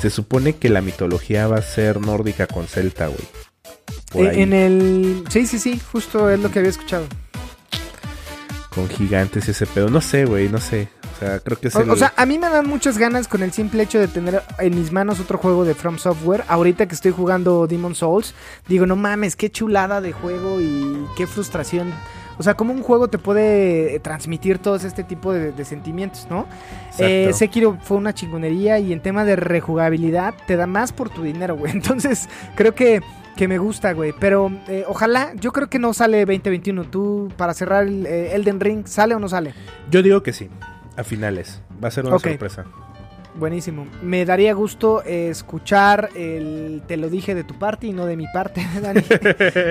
Se supone que la mitología va a ser nórdica con celta, güey. Eh, en el... Sí, sí, sí, justo es lo que había escuchado. con gigantes y ese pedo. No sé, güey, no sé. O sea, creo que es O, el... o sea, a mí me dan muchas ganas con el simple hecho de tener en mis manos otro juego de From Software. Ahorita que estoy jugando Demon Souls, digo, no mames, qué chulada de juego y qué frustración. O sea, cómo un juego te puede eh, transmitir todos este tipo de, de sentimientos, ¿no? Eh, Sekiro fue una chingonería y en tema de rejugabilidad te da más por tu dinero, güey. <laughs> Entonces, creo que, que me gusta, güey. Pero eh, ojalá, yo creo que no sale 2021. Tú, para cerrar el eh, Elden Ring, ¿sale o no sale? Yo digo que sí, a finales. Va a ser una sorpresa. Buenísimo. Me daría gusto eh, escuchar el te lo dije de tu parte y no de mi parte, <laughs> Dani. <laughs>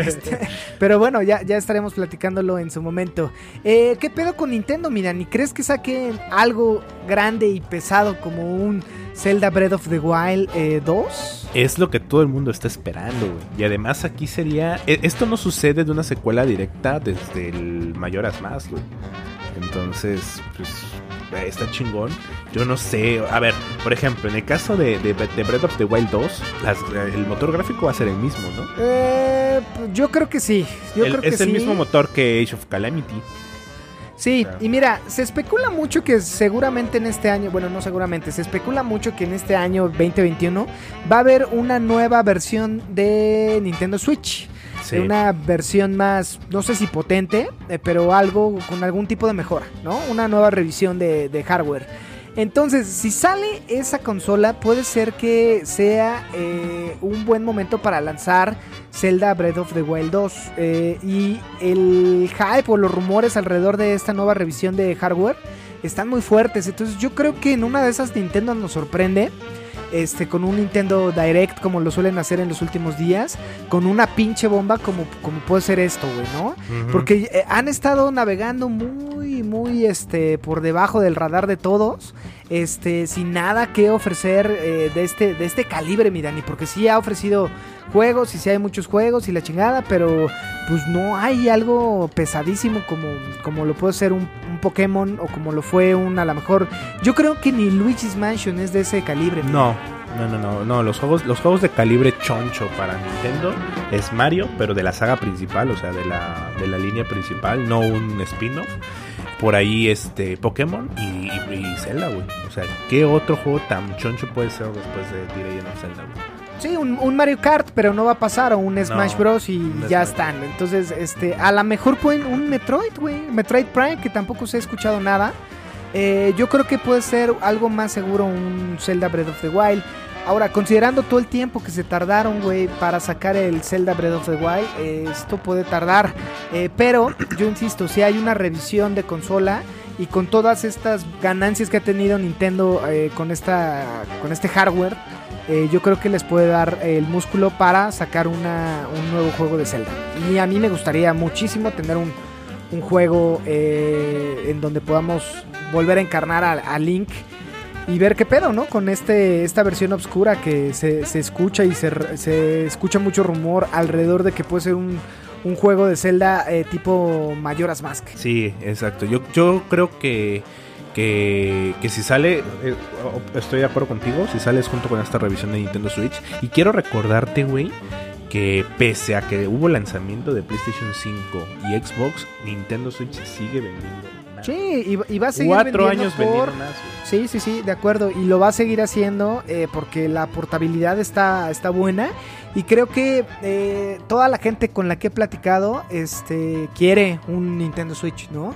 Este, pero bueno, ya, ya estaremos platicándolo en su momento. Eh, ¿Qué pedo con Nintendo, mi Dani? ¿Crees que saquen algo grande y pesado como un Zelda Breath of the Wild eh, 2? Es lo que todo el mundo está esperando, güey. Y además aquí sería... e- Esto no sucede de una secuela directa desde el Mayoras Más, güey. Entonces, pues... Está chingón. Yo no sé. A ver, por ejemplo, en el caso de, de, de Breath of the Wild 2, las- el motor gráfico va a ser el mismo, ¿no? Eh, yo creo que sí. Yo El- creo que es el sí. mismo motor que Age of Calamity. Sí, y mira, se especula mucho que seguramente en este año, bueno, no seguramente, se especula mucho que en este año 2021 va a haber una nueva versión de Nintendo Switch. Sí. Una versión más, no sé si potente, eh, pero algo con algún tipo de mejora, ¿no? Una nueva revisión de, de hardware. Entonces, si sale esa consola, puede ser que sea eh, un buen momento para lanzar Zelda Breath of the Wild 2. eh, y el hype o los rumores alrededor de esta nueva revisión de hardware están muy fuertes. Entonces, yo creo que en una de esas Nintendo nos sorprende. Este, con un Nintendo Direct como lo suelen hacer en los últimos días, con una pinche bomba como, como puede ser esto, güey, ¿no? Porque eh, han estado navegando muy, muy este, por debajo del radar de todos. Este, sin nada que ofrecer eh, de, este, de este calibre, mi Dani. Porque sí ha ofrecido juegos y sí hay muchos juegos y la chingada. Pero pues no hay algo pesadísimo como, como lo puede ser un, un Pokémon o como lo fue un a lo mejor. Yo creo que ni Luigi's Mansion es de ese calibre. No, no, no, no, no. Los juegos, los juegos de calibre choncho para Nintendo es Mario, pero de la saga principal, o sea, de la, de la línea principal, no un spin-off. Por ahí, este, Pokémon y, y, y Zelda, güey. O sea, ¿qué otro juego tan choncho puede ser después de Legend of Zelda, güey? Sí, un, un Mario Kart, pero no va a pasar, o un Smash Bros. y ya Smash. están. Entonces, este, a lo mejor pueden un Metroid, güey. Metroid Prime, que tampoco se ha escuchado nada. Eh, yo creo que puede ser algo más seguro un Zelda Breath of the Wild. Ahora, considerando todo el tiempo que se tardaron, güey, para sacar el Zelda Breath of the Wild, eh, esto puede tardar. Eh, pero, <clears throat> yo insisto, si hay una revisión de consola y con todas estas ganancias que ha tenido Nintendo eh, con, esta, con este hardware, yo creo que les puede dar el músculo para sacar una, un nuevo juego de Zelda. Y a mí me gustaría muchísimo tener un, juego en donde podamos volver a encarnar a Link y ver qué pedo, ¿no? Con este, esta versión oscura que se, se escucha y se, se escucha mucho rumor alrededor de que puede ser un, un juego de Zelda eh, tipo Majora's Mask. Sí, exacto. Yo, yo creo que, que, que si sale, eh, estoy de acuerdo contigo, si sales junto con esta revisión de Nintendo Switch. Y quiero recordarte, güey, que pese a que hubo lanzamiento de PlayStation 5 y Xbox, Nintendo Switch sigue vendiendo. Sí, y, y va a seguir Cuatro vendiendo años por... más. Sí, sí, sí, de acuerdo. Y lo va a seguir haciendo eh, porque la portabilidad está, está buena. Y creo que eh, toda la gente con la que he platicado este, quiere un Nintendo Switch, ¿no?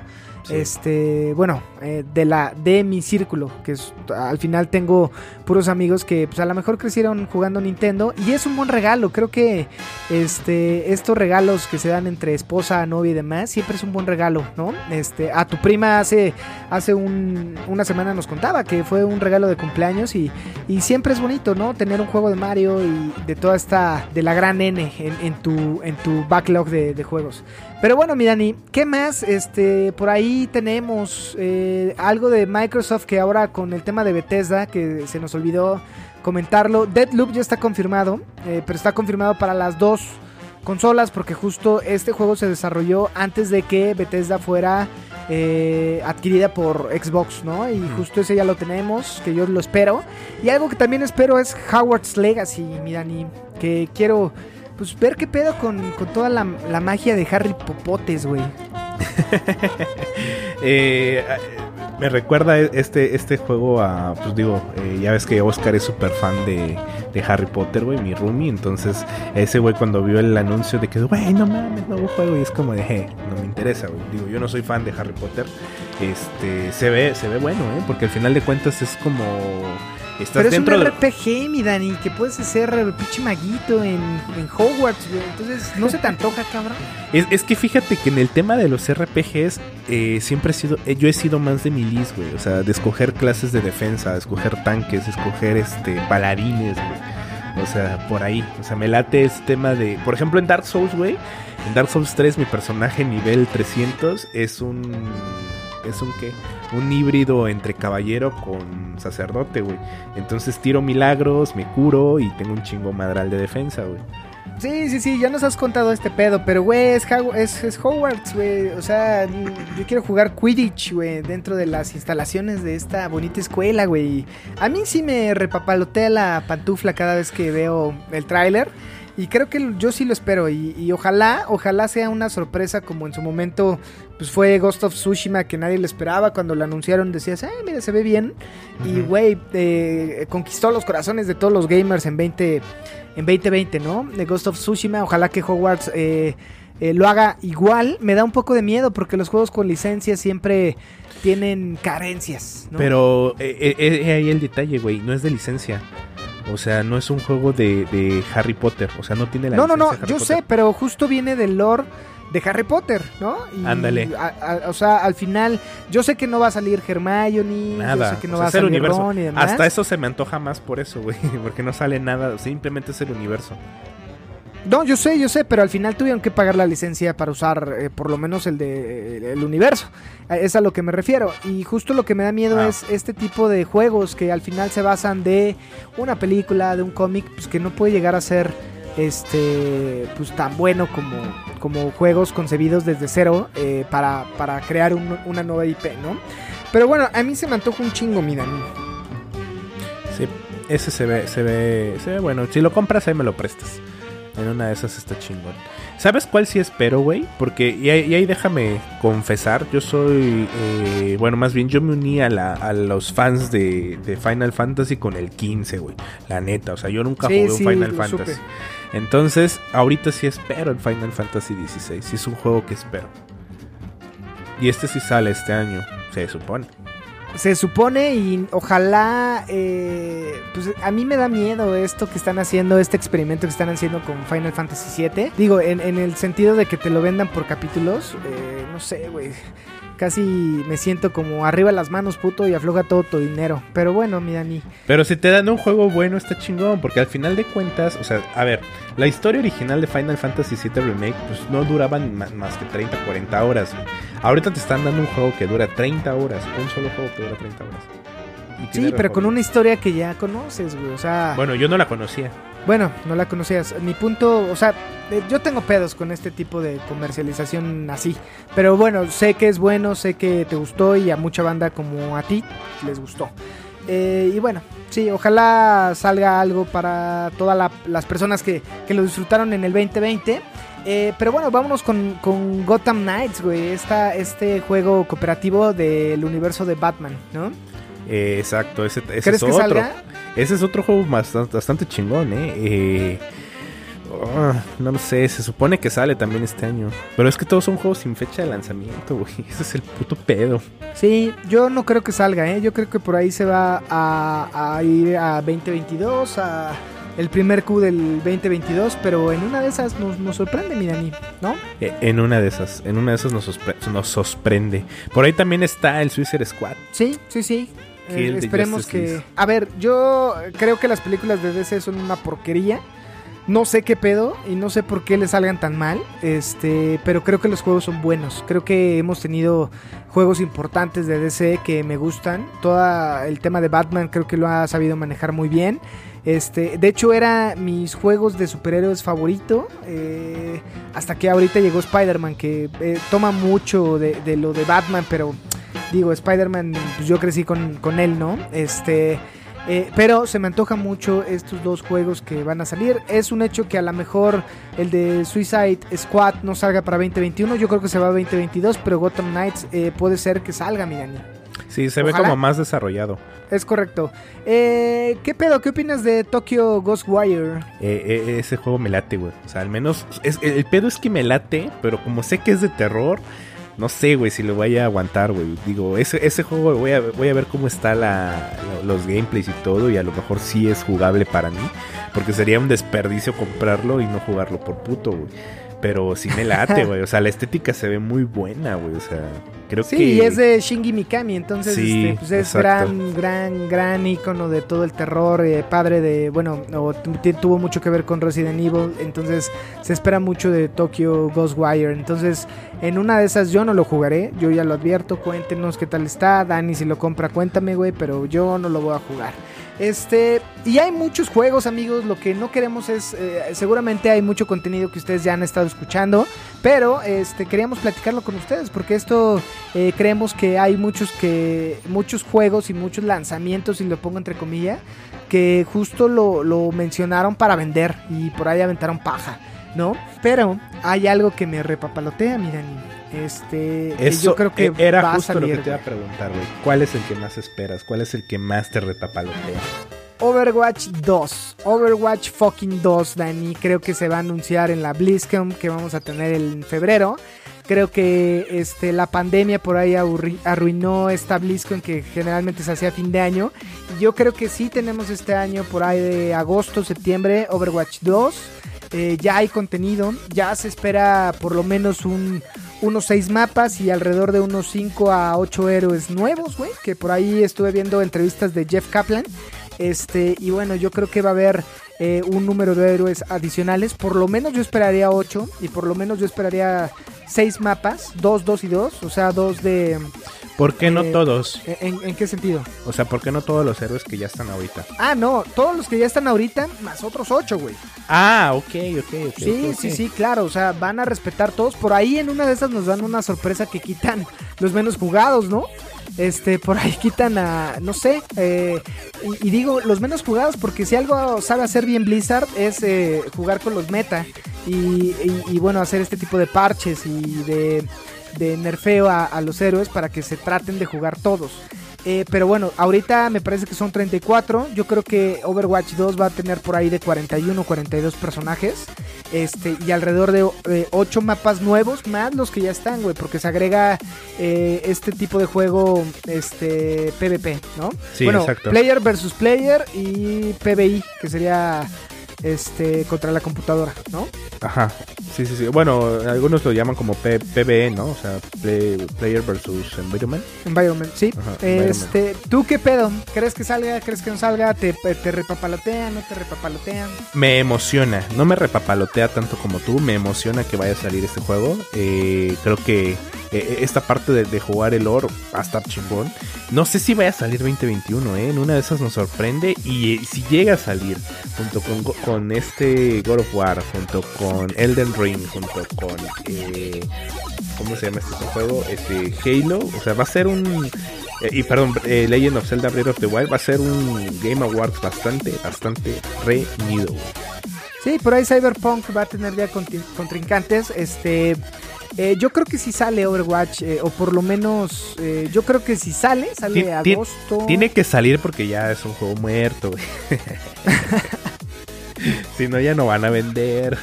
Este, bueno, eh, de la de mi círculo, que es, al final tengo puros amigos que pues a lo mejor crecieron jugando Nintendo y es un buen regalo. Creo que este estos regalos que se dan entre esposa, novia y demás siempre es un buen regalo, ¿no? Este, a tu prima hace hace un- una semana nos contaba que fue un regalo de cumpleaños y, y siempre es bonito, ¿no? Tener un juego de Mario y de toda esta de la gran N en, tu en tu backlog de juegos. Pero bueno, mi Dani, ¿qué más? Este, por ahí tenemos eh, algo de Microsoft que ahora con el tema de Bethesda, que se nos olvidó comentarlo. Deadloop ya está confirmado, eh, pero está confirmado para las dos consolas porque justo este juego se desarrolló antes de que Bethesda fuera eh, adquirida por Xbox, ¿no? Y justo ese ya lo tenemos, que yo lo espero. Y algo que también espero es Howard's Legacy, mi Dani, que quiero pues ver qué pedo con, con toda la, la magia de Harry Popotes, güey. <laughs> Eh, me recuerda este, este juego a, pues digo, eh, ya ves que Oscar es súper fan de, de Harry Potter, güey, mi roomie. Entonces, ese güey cuando vio el anuncio de que, güey, no mames, nuevo juego, y es como de, "Je, no me interesa, güey. Digo, yo no soy fan de Harry Potter. Este, se ve, se ve bueno, ¿eh? Porque al final de cuentas es como... Estás Pero es un dentro de... RPG, mi Dani, que puedes hacer el pinche maguito en, en Hogwarts, güey. Entonces, no se te antoja, cabrón. Es, es que fíjate que en el tema de los RPGs eh, siempre he sido, eh, yo he sido más de milis, güey. O sea, de escoger clases de defensa, de escoger tanques, escoger este paladines, güey. O sea, por ahí. O sea, me late ese tema de, por ejemplo, en Dark Souls, güey. En Dark Souls 3 mi personaje nivel 300 es un es un qué? Un híbrido entre caballero con sacerdote, güey. Entonces tiro milagros, me curo y tengo un chingo madral de defensa, güey. Sí, sí, sí, ya nos has contado este pedo, pero güey, es, es, Hogwarts, güey. O sea, yo quiero jugar Quidditch, güey, dentro de las instalaciones de esta bonita escuela, güey. A mí sí me repapalotea la pantufla cada vez que veo el tráiler. Y creo que yo sí lo espero. Y ojalá, ojalá sea una sorpresa como en su momento pues fue Ghost of Tsushima que nadie le esperaba. Cuando lo anunciaron decías, ay, mira, se ve bien. Y güey, eh, conquistó los corazones de todos los gamers en 20 en 2020, ¿no? De Ghost of Tsushima. Ojalá que Hogwarts eh, eh, lo haga igual. Me da un poco de miedo porque los juegos con licencia siempre tienen carencias, ¿no? Pero ahí el detalle, güey, no es de licencia. O sea, no es un juego de, de Harry Potter. O sea, no tiene la no, no, no, yo sé, pero justo viene del lore de Harry Potter, ¿no? Ándale. o sea, al final, yo sé que no va a salir Hermione, yo Nada. sé que no O sea, va a salir universo. Ron y demás. Hasta eso se me antoja más por eso, güey. <laughs> Porque no sale nada. Simplemente es el universo. No, yo sé, yo sé, pero al final tuvieron que pagar la licencia para usar eh, por lo menos el de el universo. Es a lo que me refiero. Y justo lo que me da miedo Ah. es este tipo de juegos que al final se basan de una película, de un cómic, pues que no puede llegar a ser este pues tan bueno como, como juegos concebidos desde cero eh, para, para crear un- una nueva IP, ¿no? Pero bueno, a mí se me antoja un chingo, mi Dani. Sí, ese se ve, se ve, se ve bueno. Si lo compras, ahí me lo prestas. En una de esas está chingón. ¿Sabes cuál sí espero, güey? Porque, y ahí, y ahí déjame confesar, yo soy, eh, bueno, más bien yo me uní a, la- a los fans de, de Final Fantasy con el 15, güey. La neta, o sea, yo nunca Sí, jugué un Final Fantasy. supe. Entonces, ahorita sí espero el Final Fantasy 16. Sí es un juego que espero. Y este sí sale este año, se supone. Se supone y ojalá, eh, pues a mí me da miedo esto que están haciendo, este experimento que están haciendo con Final Fantasy VII. Digo, en, en el sentido de que te lo vendan por capítulos, eh, no sé, güey. Casi me siento como arriba las manos, puto, y afloja todo tu dinero. Pero bueno, mi Dani. Pero si te dan un juego bueno está chingón, porque al final de cuentas, o sea, a ver, la historia original de Final Fantasy VII Remake pues no duraban ma- más que 30, 40 horas. güey. Ahorita te están dando un juego que dura 30 horas, un solo juego que dura 30 horas. Y Sí, pero con una historia que ya conoces, güey. O sea, Bueno, yo no la conocía. Bueno, no la conocías. Mi punto, o sea, eh, yo tengo pedos con este tipo de comercialización así. Pero bueno, sé que es bueno, sé que te gustó y a mucha banda como a ti les gustó. Eh, y bueno, sí, ojalá salga algo para todas las personas que, que lo disfrutaron en el 2020. Eh, pero bueno, vámonos con, con Gotham Knights, güey. Esta, este juego cooperativo del universo de Batman, ¿no? Eh, exacto, ese, ese ¿Crees es que otro. salga? Ese es otro juego bastante, bastante chingón, ¿eh? Eh, Oh, no lo sé, se supone que sale también este año. Pero es que todos son juegos sin fecha de lanzamiento, güey. <laughs> Ese es el puto pedo. Sí, yo no creo que salga, ¿eh? Yo creo que por ahí se va a, a ir a 2022, a el primer Q del 2022, pero en una de esas nos, nos sorprende, mi Dani, ¿no? Eh, En una de esas, en una de esas nos, nos sorprende. Por ahí también está el Suicide Squad. Sí, sí, sí. Eh, esperemos que... A ver, yo creo que las películas de DC son una porquería. No sé qué pedo y no sé por qué le salgan tan mal, este, pero creo que los juegos son buenos. Creo que hemos tenido juegos importantes de DC que me gustan. Todo el tema de Batman creo que lo ha sabido manejar muy bien. Este, de hecho era mis juegos de superhéroes favorito eh, hasta que ahorita llegó Spider-Man que eh, toma mucho de, lo de Batman, pero digo Spider-Man pues yo crecí con, con él, ¿no? Este, eh, pero se me antoja mucho estos dos juegos que van a salir. Es un hecho que a lo mejor el de Suicide Squad no salga para 2021. Yo creo que se va a 2022, pero Gotham Knights puede ser que salga, mi Dani. Sí, se ve como más desarrollado. Es correcto. Eh, ¿Qué pedo? ¿Qué opinas de Tokyo Ghostwire? Eh, eh, ese juego me late, güey. O sea, al menos. es- el pedo es que me late, pero como sé que es de terror, no sé, güey, si lo voy a aguantar, güey. Digo, ese, ese juego voy a, voy a ver cómo está la, lo- los gameplays y todo, y a lo mejor sí es jugable para mí. Porque sería un desperdicio comprarlo y no jugarlo por puto, güey. Pero sí me late, güey. O sea, la estética se ve muy buena, güey. O sea, creo Sí, que. y es de Shinji Mikami, entonces Sí, este, pues es exacto. gran, gran, gran ícono de todo el terror, eh, padre de, bueno, o tuvo mucho que ver con Resident Evil, entonces se espera mucho de Tokyo Ghostwire, entonces en una de esas yo no lo jugaré, yo ya lo advierto, cuéntenos qué tal está, Dani si lo compra cuéntame, güey, pero yo no lo voy a jugar. Este, y hay muchos juegos, amigos. Lo que no queremos es, eh, seguramente hay mucho contenido que ustedes ya han estado escuchando, pero este, queríamos platicarlo con ustedes porque esto eh, creemos que hay muchos que, muchos juegos y muchos lanzamientos, y lo pongo entre comillas, que justo lo, lo mencionaron para vender y por ahí aventaron paja, ¿no? Pero hay algo que me repapalotea, miren. Este, que Eso yo creo que e- era va a justo lo salir, que te iba a preguntar, güey. ¿Cuál es el que más esperas? ¿Cuál es el que más te repapalotea? Overwatch 2. Overwatch fucking 2, Dani. Creo que se va a anunciar en la BlizzCon que vamos a tener en febrero. Creo que este, la pandemia por ahí arruinó esta BlizzCon que generalmente se hacía a fin de año. Y yo creo que sí tenemos este año por ahí de agosto, septiembre, Overwatch 2. Eh, ya hay contenido, ya se espera por lo menos un, unos 6 mapas y alrededor de unos 5 a 8 héroes nuevos, güey. Que por ahí estuve viendo entrevistas de Jeff Kaplan. Este, y bueno, yo creo que va a haber eh, un número de héroes adicionales. Por lo menos yo esperaría 8 y por lo menos yo esperaría 6 mapas, 2, 2 y 2. O sea, 2 de... ¿Por qué no Eh, todos? ¿en, en qué sentido? O sea, ¿por qué no todos los héroes que ya están ahorita? Ah, no, todos los que ya están ahorita, más otros 8, güey. Ah, ok, ok, ok. Sí, sí, sí, claro, o sea, van a respetar todos. Por ahí en una de esas nos dan una sorpresa que quitan <laughs> los menos jugados, ¿no? Este, por ahí quitan a, no sé, eh, y, y digo los menos jugados porque si algo sabe hacer bien Blizzard es eh, jugar con los meta y, y- y, bueno, hacer este tipo de parches y de, de nerfeo a, a los héroes para que se traten de jugar todos. Eh, pero bueno, ahorita me parece que son 34. Yo creo que Overwatch 2 va a tener por ahí de 41 o 42 personajes. Este, y alrededor de 8 mapas nuevos, más los que ya están, güey. Porque se agrega eh, este tipo de juego este, PvP, ¿no? Sí, bueno, exacto. player versus player y PvI, que sería este contra la computadora, ¿no? Ajá. Sí, sí, sí. Bueno, algunos lo llaman como P- PvE, ¿no? O sea, play- Player versus Environment. Environment, sí. Ajá, environment. este, ¿tú qué pedo? ¿Crees que salga? ¿Crees que no salga? ¿Te, te repapalotean? ¿No te repapalotean? Me emociona. No me repapalotea tanto como tú. Me emociona que vaya a salir este juego. Eh, creo que eh, esta parte de, jugar el oro va a estar chingón. No sé si vaya a salir 2021, ¿eh? En una de esas nos sorprende. Y eh, si llega a salir junto con, con este God of War, junto con Elden Ring, junto con... eh, ¿Cómo se llama este juego? Este Halo. O sea, va a ser un... eh, y perdón, eh, Legend of Zelda Breath of the Wild va a ser un Game Awards bastante, bastante reñido. Sí, por ahí Cyberpunk va a tener ya contrincantes. Este, eh, yo creo que si sale Overwatch, eh, o por lo menos, eh, yo creo que si sale, sale agosto. Tiene que salir porque ya es un juego muerto, güey. <laughs> si no, ya no van a vender.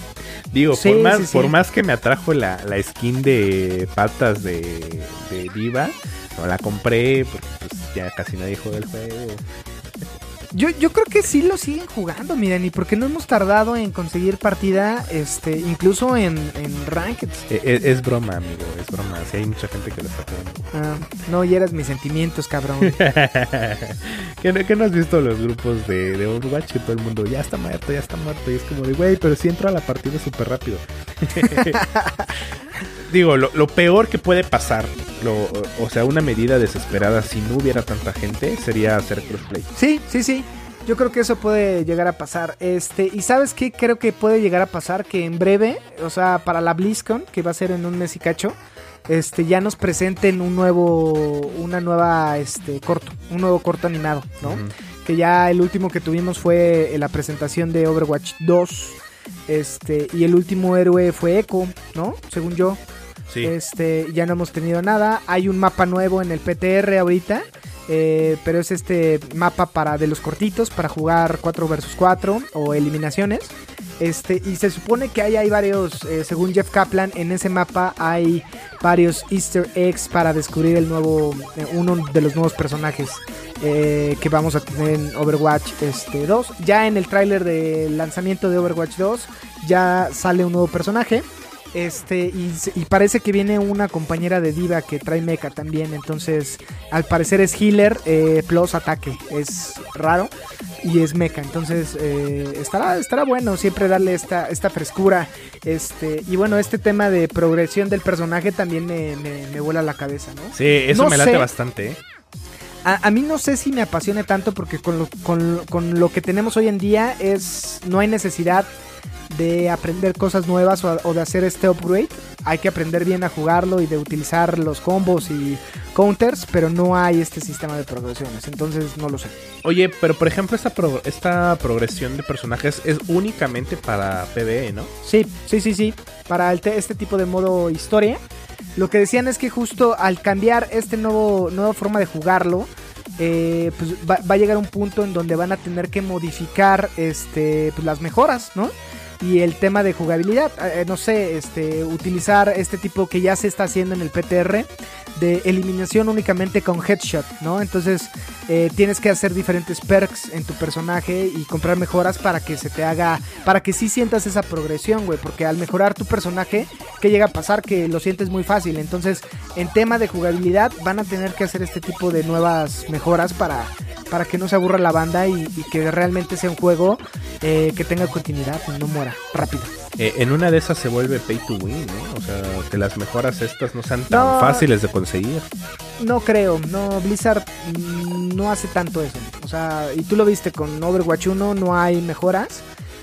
<laughs> Digo, Sí, por, más, por más que me atrajo la, la skin de patas de, de Diva, no la compré porque pues, ya casi nadie juega el juego. Yo, yo creo que sí lo siguen jugando, miren, y porque no hemos tardado en conseguir partida, este, incluso en, en Ranked. Eh, eh, es, broma, amigo, es broma. Sí, hay mucha gente que lo está jugando. Ah, no hieras mis sentimientos, cabrón. <laughs> ¿Qué, no- qué no has visto los grupos de, de Overwatch? Que todo el mundo ya está muerto, ya está muerto. Y es como de, güey, pero si entro a la partida súper rápido. <laughs> Digo, lo, lo peor que puede pasar, lo, o sea, una medida desesperada si no hubiera tanta gente, sería hacer crossplay. Sí, sí, sí. Yo creo que eso puede llegar a pasar. Este, y sabes qué creo que puede llegar a pasar que en breve, o sea, para la BlizzCon, que va a ser en un mes y cacho, este, ya nos presenten un nuevo, una nueva, este, corto, un nuevo corto animado, ¿no? Que ya el último que tuvimos fue la presentación de Overwatch 2, este, y el último héroe fue Echo, ¿no? Según yo. Este, ya no hemos tenido nada. Hay un mapa nuevo en el PTR ahorita. eh, pero es este mapa para de los cortitos para jugar 4 versus 4 o eliminaciones. Este, y se supone que ahí hay varios, eh, según Jeff Kaplan, en ese mapa hay varios easter eggs para descubrir el nuevo, eh, uno de los nuevos personajes que vamos a tener en Overwatch este, 2. Ya en el tráiler de lanzamiento de Overwatch 2 ya sale un nuevo personaje. Este, y, parece que viene una compañera de Diva que trae mecha también. Entonces, al parecer es healer eh, plus ataque. Es raro y es mecha. Entonces, eh, estará, estará bueno siempre darle esta, esta frescura. Este, y bueno, este tema de progresión del personaje también me, me, me vuela la cabeza, ¿no? Sí, eso No me late sé. bastante, ¿eh? A, a mí no sé si me apasione tanto porque con lo, con, con lo que tenemos hoy en día es no hay necesidad de aprender cosas nuevas o, o de hacer este upgrade. Hay que aprender bien a jugarlo y de utilizar los combos y counters, pero no hay este sistema de progresiones. Entonces no lo sé. Oye, pero por ejemplo, esta, pro- esta progresión de personajes es únicamente para PvE, ¿no? Sí, sí, sí, sí. Para este tipo de modo historia. Lo que decían es que justo al cambiar este nuevo nueva forma de jugarlo, eh, pues va, va a llegar un punto en donde van a tener que modificar este pues las mejoras, ¿no? Y el tema de jugabilidad, eh, no sé, este utilizar este tipo que ya se está haciendo en el PTR de eliminación únicamente con headshot, ¿no? Entonces eh, tienes que hacer diferentes perks en tu personaje y comprar mejoras para que se te haga, para que sí sientas esa progresión, güey, porque al mejorar tu personaje, ¿qué llega a pasar? Que lo sientes muy fácil, entonces en tema de jugabilidad van a tener que hacer este tipo de nuevas mejoras para, para que no se aburra la banda y, y que realmente sea un juego eh, que tenga continuidad y no muera rápido. Eh, en una de esas se vuelve pay to win, ¿no? O sea, que las mejoras estas no sean tan No. fáciles de conseguir. No creo, no, Blizzard no hace tanto eso. O sea, y tú lo viste con Overwatch 1, no hay mejoras.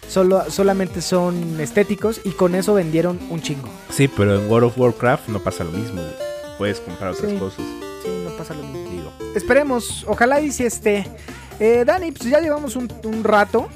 Solo, solamente son estéticos y con eso vendieron un chingo. Sí, pero en World of Warcraft no pasa lo mismo. Puedes comprar otras Sí. cosas. Sí, no pasa lo mismo. Esperemos, ojalá y este. Eh, Dani, pues ya llevamos un, un rato.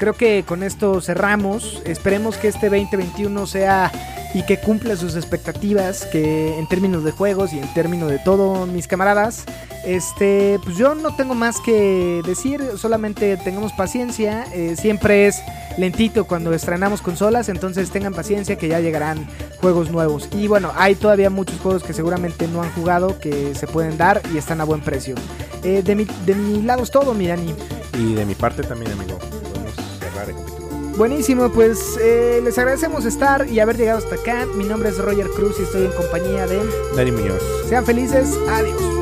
Creo que con esto cerramos. Esperemos que este 2021 sea y que cumpla sus expectativas. Que en términos de juegos y en términos de todo, mis camaradas. Este, pues yo no tengo más que decir. Solamente tengamos paciencia. eh, siempre es lentito cuando estrenamos consolas. Entonces tengan paciencia que ya llegarán juegos nuevos. Y bueno, hay todavía muchos juegos que seguramente no han jugado que se pueden dar y están a buen precio. Eh, de, mi, de mi lado es todo, mi Dani. Y de mi parte también, amigo. Podemos cerrar el capítulo. Buenísimo, pues eh, les agradecemos estar y haber llegado hasta acá. Mi nombre es Roger Cruz y estoy en compañía de... Dani Muñoz. Sean felices, adiós.